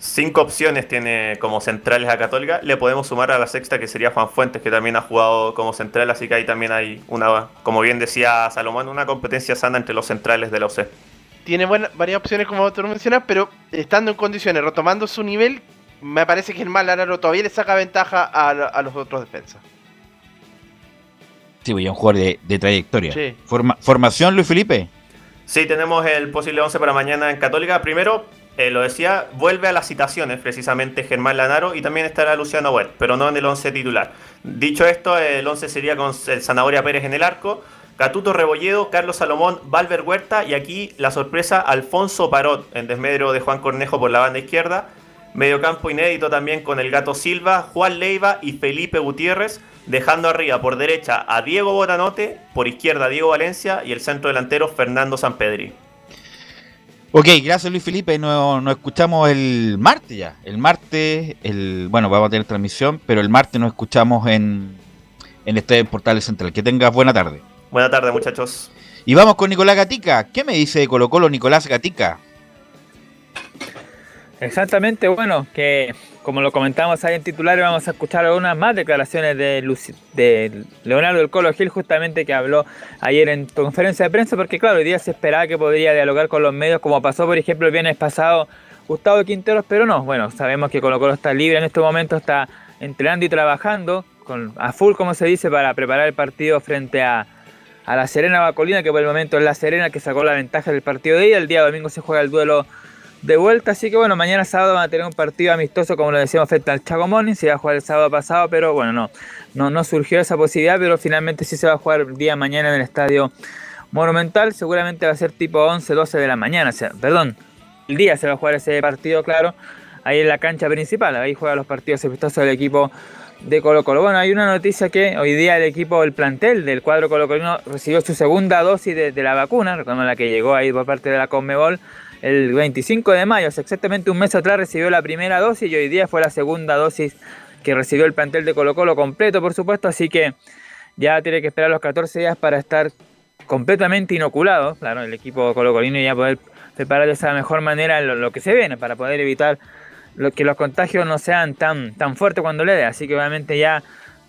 Cinco opciones tiene como centrales a Católica. Le podemos sumar a la sexta que sería Juan Fuentes, que también ha jugado como central, así que ahí también hay una, como bien decía Salomón, una competencia sana entre los centrales de la UC. Tiene buena- varias opciones como tú lo mencionas, pero estando en condiciones, retomando su nivel, me parece que el mal Lanaro todavía le saca ventaja a, a los otros defensas. Sí, pues, ya un jugador de, de trayectoria. Sí. Forma- ¿Formación, Luis Felipe? Sí, tenemos el posible 11 para mañana en Católica. Primero, eh, lo decía, vuelve a las citaciones precisamente Germán Lanaro y también estará Luciano Huel, pero no en el 11 titular. Dicho esto, el 11 sería con el Zanahoria Pérez en el arco, Catuto Rebolledo, Carlos Salomón, Valver Huerta y aquí la sorpresa Alfonso Parot en desmedro de Juan Cornejo por la banda izquierda. Mediocampo inédito también con el Gato Silva, Juan Leiva y Felipe Gutiérrez, dejando arriba por derecha a Diego Botanote, por izquierda Diego Valencia y el centro delantero Fernando Sampedri. Ok, gracias Luis Felipe. Nos, nos escuchamos el martes ya. El martes, el, bueno, vamos a tener transmisión, pero el martes nos escuchamos en, en este Portales Central. Que tengas buena tarde. Buena tarde, muchachos. Y vamos con Nicolás Gatica. ¿Qué me dice de Colo Colo Nicolás Gatica? Exactamente, bueno, que como lo comentamos ahí en titulares, vamos a escuchar algunas más declaraciones de, Luci- de Leonardo del Colo Gil, justamente que habló ayer en conferencia de prensa, porque claro, hoy día se esperaba que podría dialogar con los medios, como pasó, por ejemplo, el viernes pasado Gustavo Quinteros, pero no, bueno, sabemos que Colo Colo está libre en este momento, está entrenando y trabajando con, a full, como se dice, para preparar el partido frente a, a la Serena Bacolina, que por el momento es la Serena que sacó la ventaja del partido de ida. El día domingo se juega el duelo de vuelta, así que bueno, mañana sábado van a tener un partido amistoso, como lo decíamos, frente al Chaco Morning, se iba a jugar el sábado pasado, pero bueno, no, no, no surgió esa posibilidad, pero finalmente sí se va a jugar el día mañana en el estadio Monumental, seguramente va a ser tipo 11, 12 de la mañana, o sea, perdón, el día se va a jugar ese partido, claro, ahí en la cancha principal, ahí juegan los partidos amistosos del equipo de Colo Colo. Bueno, hay una noticia que hoy día el equipo, el plantel del cuadro Colo Colino recibió su segunda dosis de, la vacuna, recordemos la que llegó ahí por parte de la Conmebol el 25 de mayo, o sea, exactamente un mes atrás recibió la primera dosis y hoy día fue la segunda dosis que recibió el plantel de Colo Colo completo, por supuesto, así que ya tiene que esperar los 14 días para estar completamente inoculado, claro, el equipo colocolino y ya poder preparar de esa mejor manera lo, lo que se viene, para poder evitar lo, que los contagios no sean tan, tan fuertes cuando le dé, así que obviamente ya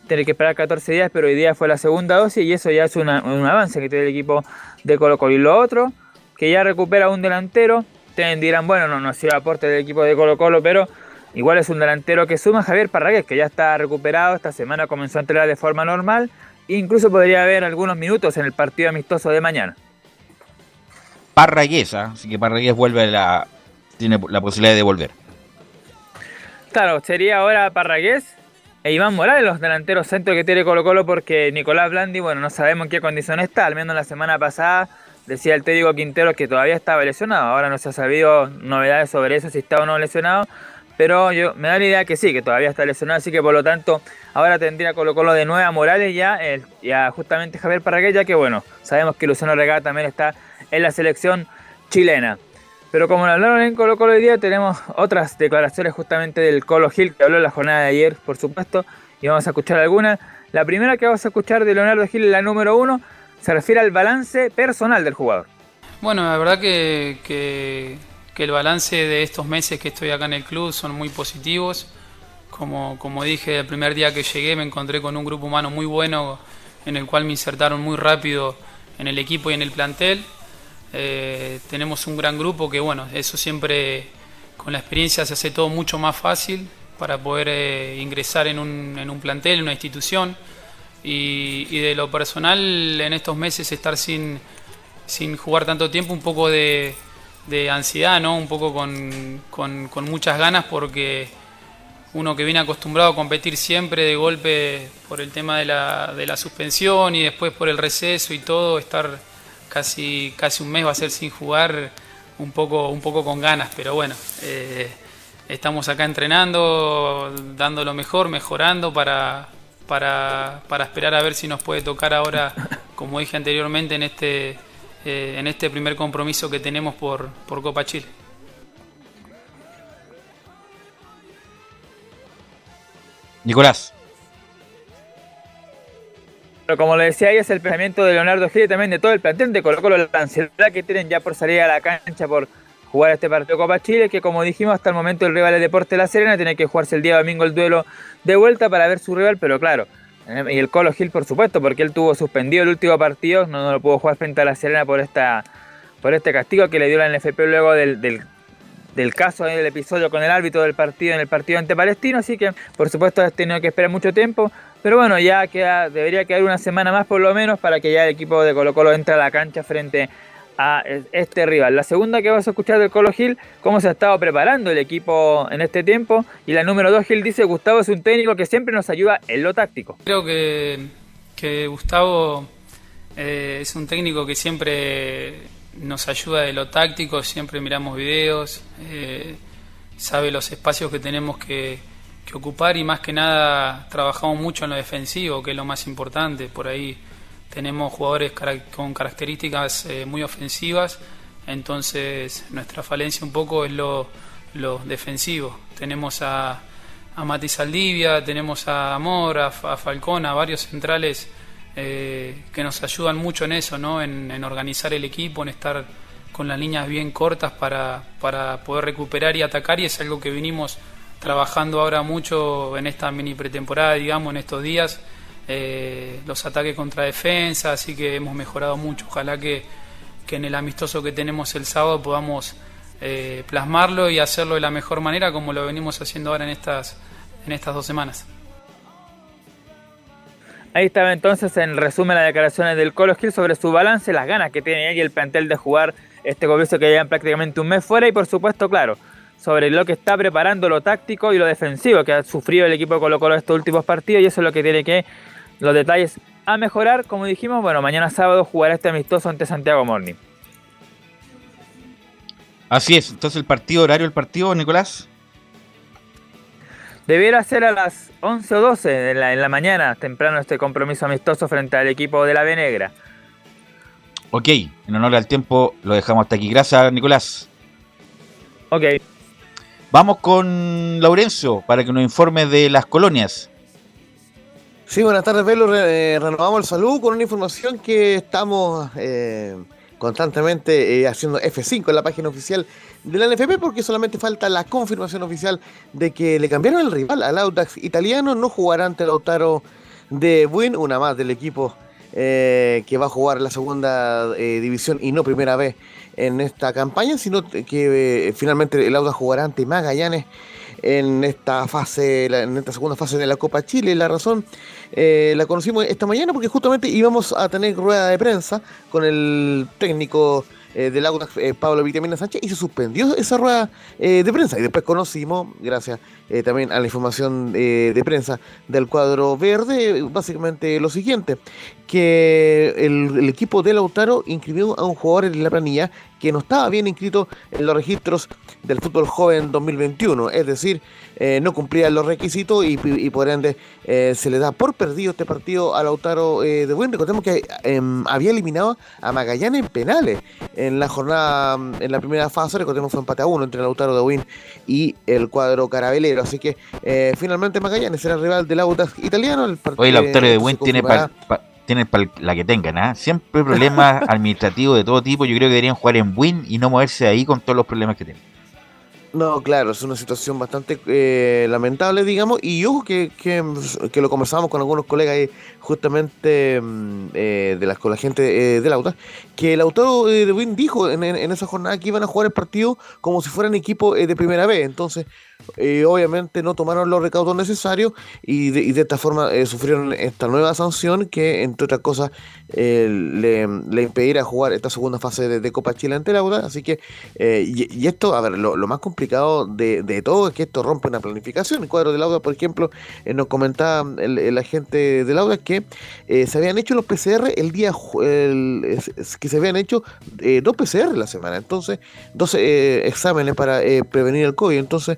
tiene que esperar 14 días, pero hoy día fue la segunda dosis y eso ya es una- un avance que tiene el equipo de Colo Colo. Y lo otro, que ya recupera un delantero, ustedes dirán, bueno, no, no ha sido aporte del equipo de Colo Colo, pero igual es un delantero que suma Javier Parragués, que ya está recuperado, esta semana comenzó a entrenar de forma normal, e incluso podría haber algunos minutos en el partido amistoso de mañana. Parragués, ¿ah? así que Parragués vuelve la, tiene la posibilidad de volver. Claro, sería ahora Parragués e Iván Morales los delanteros centros que tiene Colo Colo porque Nicolás Blandi, bueno, no sabemos en qué condición está, al menos la semana pasada decía el técnico Quintero que todavía estaba lesionado, ahora no se ha sabido novedades sobre eso, si está o no lesionado, pero yo me da la idea que sí, que todavía está lesionado, así que por lo tanto ahora tendría Colo Colo de nuevo a Morales ya, el, ya justamente Javier Parragués, ya que bueno, sabemos que Luciano Regada también está en la selección chilena. Pero como lo hablaron en Colo Colo hoy día, tenemos otras declaraciones justamente del Colo Gil, que habló en la jornada de ayer, por supuesto, y vamos a escuchar algunas. La primera que vamos a escuchar de Leonardo Gil, la número uno, se refiere al balance personal del jugador. Bueno, la verdad que, que- el balance de estos meses que estoy acá en el club son muy positivos. Como, como dije, el primer día que llegué me encontré con un grupo humano muy bueno en el cual me insertaron muy rápido en el equipo y en el plantel. Eh, tenemos un gran grupo que, bueno, eso siempre con la experiencia se hace todo mucho más fácil para poder eh, ingresar en un, en un plantel, en una institución. Y, de lo personal, en estos meses estar sin, sin jugar tanto tiempo, un poco de, de ansiedad, ¿no? Un poco con, con- con muchas ganas porque uno que viene acostumbrado a competir siempre de golpe por el tema de la, de la suspensión y después por el receso y todo, estar casi, casi un mes va a ser sin jugar un poco, un poco con ganas, pero bueno, eh, estamos acá entrenando, dando lo mejor, mejorando para, para, para esperar a ver si nos puede tocar ahora, como dije anteriormente, en este, eh, en este primer compromiso que tenemos por, por Copa Chile. Nicolás. Pero como le decía ahí, es el pensamiento de Leonardo Gil y también de todo el plantel de Colo Colo, la ansiedad que tienen ya por salir a la cancha, por jugar este partido Copa Chile, que como dijimos hasta el momento el rival es Deporte La Serena, tiene que jugarse el día domingo el duelo de vuelta para ver su rival, pero claro, eh, y el Colo Gil por supuesto, porque él tuvo suspendido el último partido, no, no lo pudo jugar frente a La Serena por esta por este castigo que le dio la NFP luego del, del del caso del episodio con el árbitro del partido en el partido ante Palestino, así que por supuesto has tenido que esperar mucho tiempo, pero bueno, ya queda, debería quedar una semana más por lo menos para que ya el equipo de Colo Colo entre a la cancha frente a este rival. La segunda que vas a escuchar del Colo Gil, cómo se ha estado preparando el equipo en este tiempo, y la número 2 Gil dice, Gustavo es un técnico que siempre nos ayuda en lo táctico. Creo que, Gustavo eh, es un técnico que siempre nos ayuda de lo táctico, siempre miramos videos, eh, sabe los espacios que tenemos que, que ocupar y más que nada trabajamos mucho en lo defensivo, que es lo más importante. Por ahí tenemos jugadores con características eh, muy ofensivas, entonces nuestra falencia un poco es lo, lo defensivo. Tenemos a, a Mati Saldivia, tenemos a Amor, a, a Falcón, a varios centrales eh, que nos ayudan mucho en eso, ¿no? en, en organizar el equipo, en estar con las líneas bien cortas para, para poder recuperar y atacar y es algo que venimos trabajando ahora mucho en esta mini pretemporada, digamos, en estos días, eh, los ataques contra defensa, así que hemos mejorado mucho. Ojalá que, que en el amistoso que tenemos el sábado podamos eh, plasmarlo y hacerlo de la mejor manera como lo venimos haciendo ahora en estas, en estas dos semanas. Ahí estaba entonces en resumen las declaraciones del Colo Gil sobre su balance, las ganas que tiene él y el plantel de jugar este comienzo que llevan prácticamente un mes fuera y por supuesto, claro, sobre lo que está preparando lo táctico y lo defensivo que ha sufrido el equipo de Colo Colo estos últimos partidos y eso es lo que tiene que los detalles a mejorar. Como dijimos, bueno, mañana sábado jugará este amistoso ante Santiago Morning. Así es, entonces el partido, horario del partido, Nicolás. Debiera ser a las 11 o 12 de la, en la mañana, temprano este compromiso amistoso frente al equipo de la B Negra. Ok, en honor al tiempo lo dejamos hasta aquí. Gracias, Nicolás. Ok. Vamos con Laurencio para que nos informe de las colonias. Sí, buenas tardes, Velo. Re- eh, renovamos el saludo con una información que estamos eh, constantemente eh, haciendo F5 en la página oficial de la NFP porque solamente falta la confirmación oficial de que le cambiaron el rival al Audax italiano. No jugará ante Lautaro de Buin, una más del equipo que va a jugar la segunda división y no primera vez en esta campaña, sino que eh, finalmente el Audax jugará ante Magallanes en esta fase, en esta segunda fase de la Copa Chile. La razón eh, la conocimos esta mañana porque justamente íbamos a tener rueda de prensa con el técnico eh, del Audax, Pablo Vitamina Sánchez, y se suspendió esa rueda de prensa. Y después conocimos, gracias también a la información de prensa del cuadro verde, básicamente lo siguiente, que el, el equipo de Lautaro inscribió a un jugador en la planilla que no estaba bien inscrito en los registros del fútbol joven 2021, es decir, eh, no cumplía los requisitos y, y por ende eh, se le da por perdido este partido a Lautaro eh, de Buen. Recordemos que em, había eliminado a Magallanes en penales en la jornada, en la primera fase, recordemos fue empate a uno entre Lautaro de Win y el cuadro carabelero, así que finalmente Magallanes será el rival del Audax italiano. El Hoy Lautaro de Buen tiene, confirmará- pa- pa- tiene pa- la que tengan, ¿ah? Siempre problemas administrativos de todo tipo. Yo creo que deberían jugar en Win y no moverse de ahí con todos los problemas que tienen. No, claro, es una situación bastante eh, lamentable, digamos, y ojo que, que, que lo conversamos con algunos colegas ahí, justamente mm, eh, de las, con la gente eh, del Auta, que el autor eh, de Win dijo en, en- esa jornada que iban a jugar el partido como si fueran equipo eh, de primera vez, entonces eh, obviamente no tomaron los recaudos necesarios y de, de esta forma eh, sufrieron esta nueva sanción que entre otras cosas eh, le, impedirá jugar esta segunda fase de, de Copa Chile ante el Auda, así que eh, y, esto, a ver, lo, más complicado de, de todo es que esto rompe una planificación. El cuadro del Auda, por ejemplo, eh, nos comentaba el, agente del Auda que eh, se habían hecho los PCR el día el- que se habían hecho dos PCR la semana, entonces dos exámenes para prevenir el COVID. Entonces,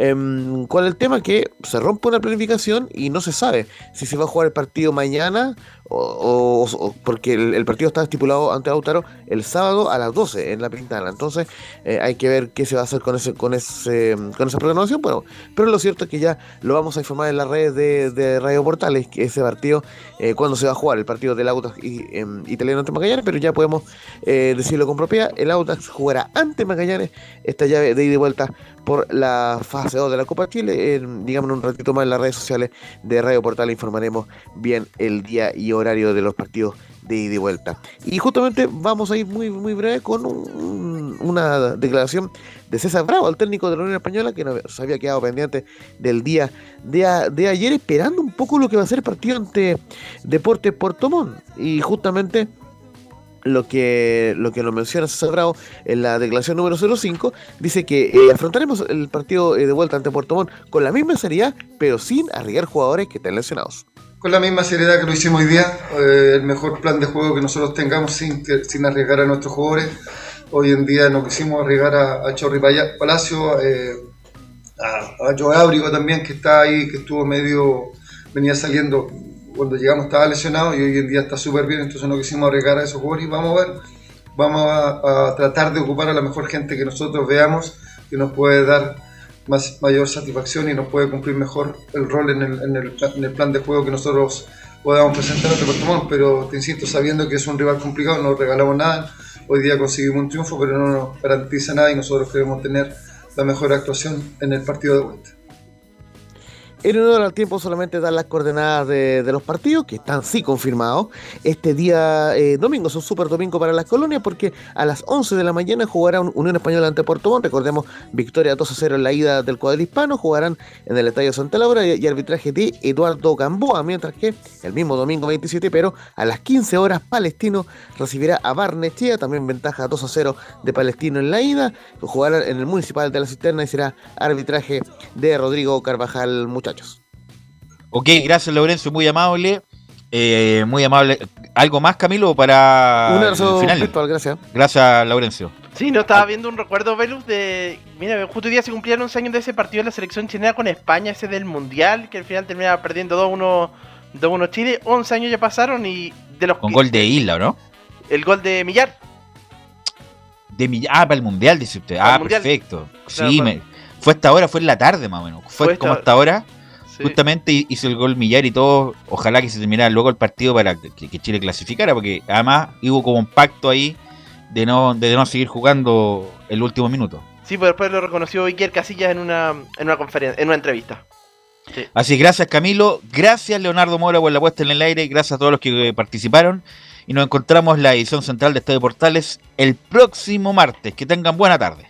em, ¿cuál es el tema? Que se rompe una planificación y no se sabe si se va a jugar el partido mañana o, porque el, partido está estipulado ante Lautaro el sábado a las 12 en la Pintana. Entonces eh, hay que ver qué se va a hacer con ese con ese con esa programación. Bueno, pero lo cierto es que ya lo vamos a informar en las redes de, de Radio Portales que ese partido eh, cuándo se va a jugar el partido del Audax y, em, italiano ante Magallanes, pero ya podemos eh, decirlo con propiedad. El Audax jugará ante Magallanes esta llave de ida y vuelta por la fase 2 de la Copa Chile. En, digamos, un ratito más en las redes sociales de Radio Portal informaremos bien el día y horario de los partidos de ida y vuelta. Y justamente vamos a ir muy, muy breve con un- una declaración de César Bravo, el técnico de la Unión Española, que nos había quedado pendiente del día de, a- de ayer, esperando un poco lo que va a ser el partido ante Deportes Portomón. Y justamente lo que lo que nos menciona César Bravo en la declaración número 05 dice que eh, afrontaremos el partido eh, de vuelta ante Puerto Montt con la misma seriedad pero sin arriesgar jugadores que estén lesionados con la misma seriedad que lo hicimos hoy día, eh, el mejor plan de juego que nosotros tengamos sin, sin arriesgar a nuestros jugadores. Hoy en día no quisimos arriesgar a, a Chorri Palacio, eh, a, a Joe Ábrigo también, que está ahí, que estuvo medio, venía saliendo, cuando llegamos estaba lesionado y hoy en día está súper bien, entonces no quisimos arriesgar a esos jugadores vamos a ver, vamos a, tratar de ocupar a la mejor gente que nosotros veamos, que nos puede dar más, mayor satisfacción y nos puede cumplir mejor el rol en el, plan de juego que nosotros podamos presentar pero te insisto, sabiendo que es un rival complicado, no regalamos nada, hoy día conseguimos un triunfo, pero no nos garantiza nada y nosotros queremos tener la mejor actuación en el partido de vuelta. En honor al tiempo solamente dar las coordenadas de, los partidos, que están sí confirmados. Este día eh, domingo es un super domingo para las colonias porque a las 11 de la mañana jugará un- Unión Española ante Puerto Montt. Recordemos, victoria 2 a 0 en la ida del cuadro hispano. Jugarán en el Estadio Santa Laura y, arbitraje de Eduardo Gamboa. Mientras que el mismo domingo 27, pero a las 15 horas, Palestino recibirá a Barnechea. También ventaja 2 a 0 de Palestino en la ida. Jugarán en el Municipal de la Cisterna y será arbitraje de Rodrigo Carvajal, muchachos. Ok, gracias Laurencio, muy amable. Eh, muy amable. ¿Algo más, Camilo, para Un el abrazo final? virtual, gracias. Gracias, Laurencio. Sí, no estaba viendo un recuerdo, Velus, de. Mira, justo hoy día se cumplían 11 años de ese partido de la selección chilena con España, ese del Mundial, que al final terminaba perdiendo 2-1 2-1 Chile. 11 años ya pasaron y de los. Con gol de Isla, ¿no? El gol de Millar. De mi- ah, para el Mundial, dice usted. Para Ah, perfecto. Sí, me, fue hasta ahora, fue en la tarde más o menos. Fue, Fue como esta- hasta ahora. Sí. Justamente hizo el gol Millar y todo. Ojalá que se terminara luego el partido para que, que Chile clasificara, porque además hubo como un pacto ahí de no, de no seguir jugando el último minuto. Sí, pero después lo reconoció Iker Casillas en una, en una conferencia, en una entrevista. Así que gracias Camilo, gracias Leonardo Mora por la puesta en el aire, gracias a todos los que eh, participaron. Y nos encontramos en la edición central de Estadio Portales el próximo martes. Que tengan buena tarde.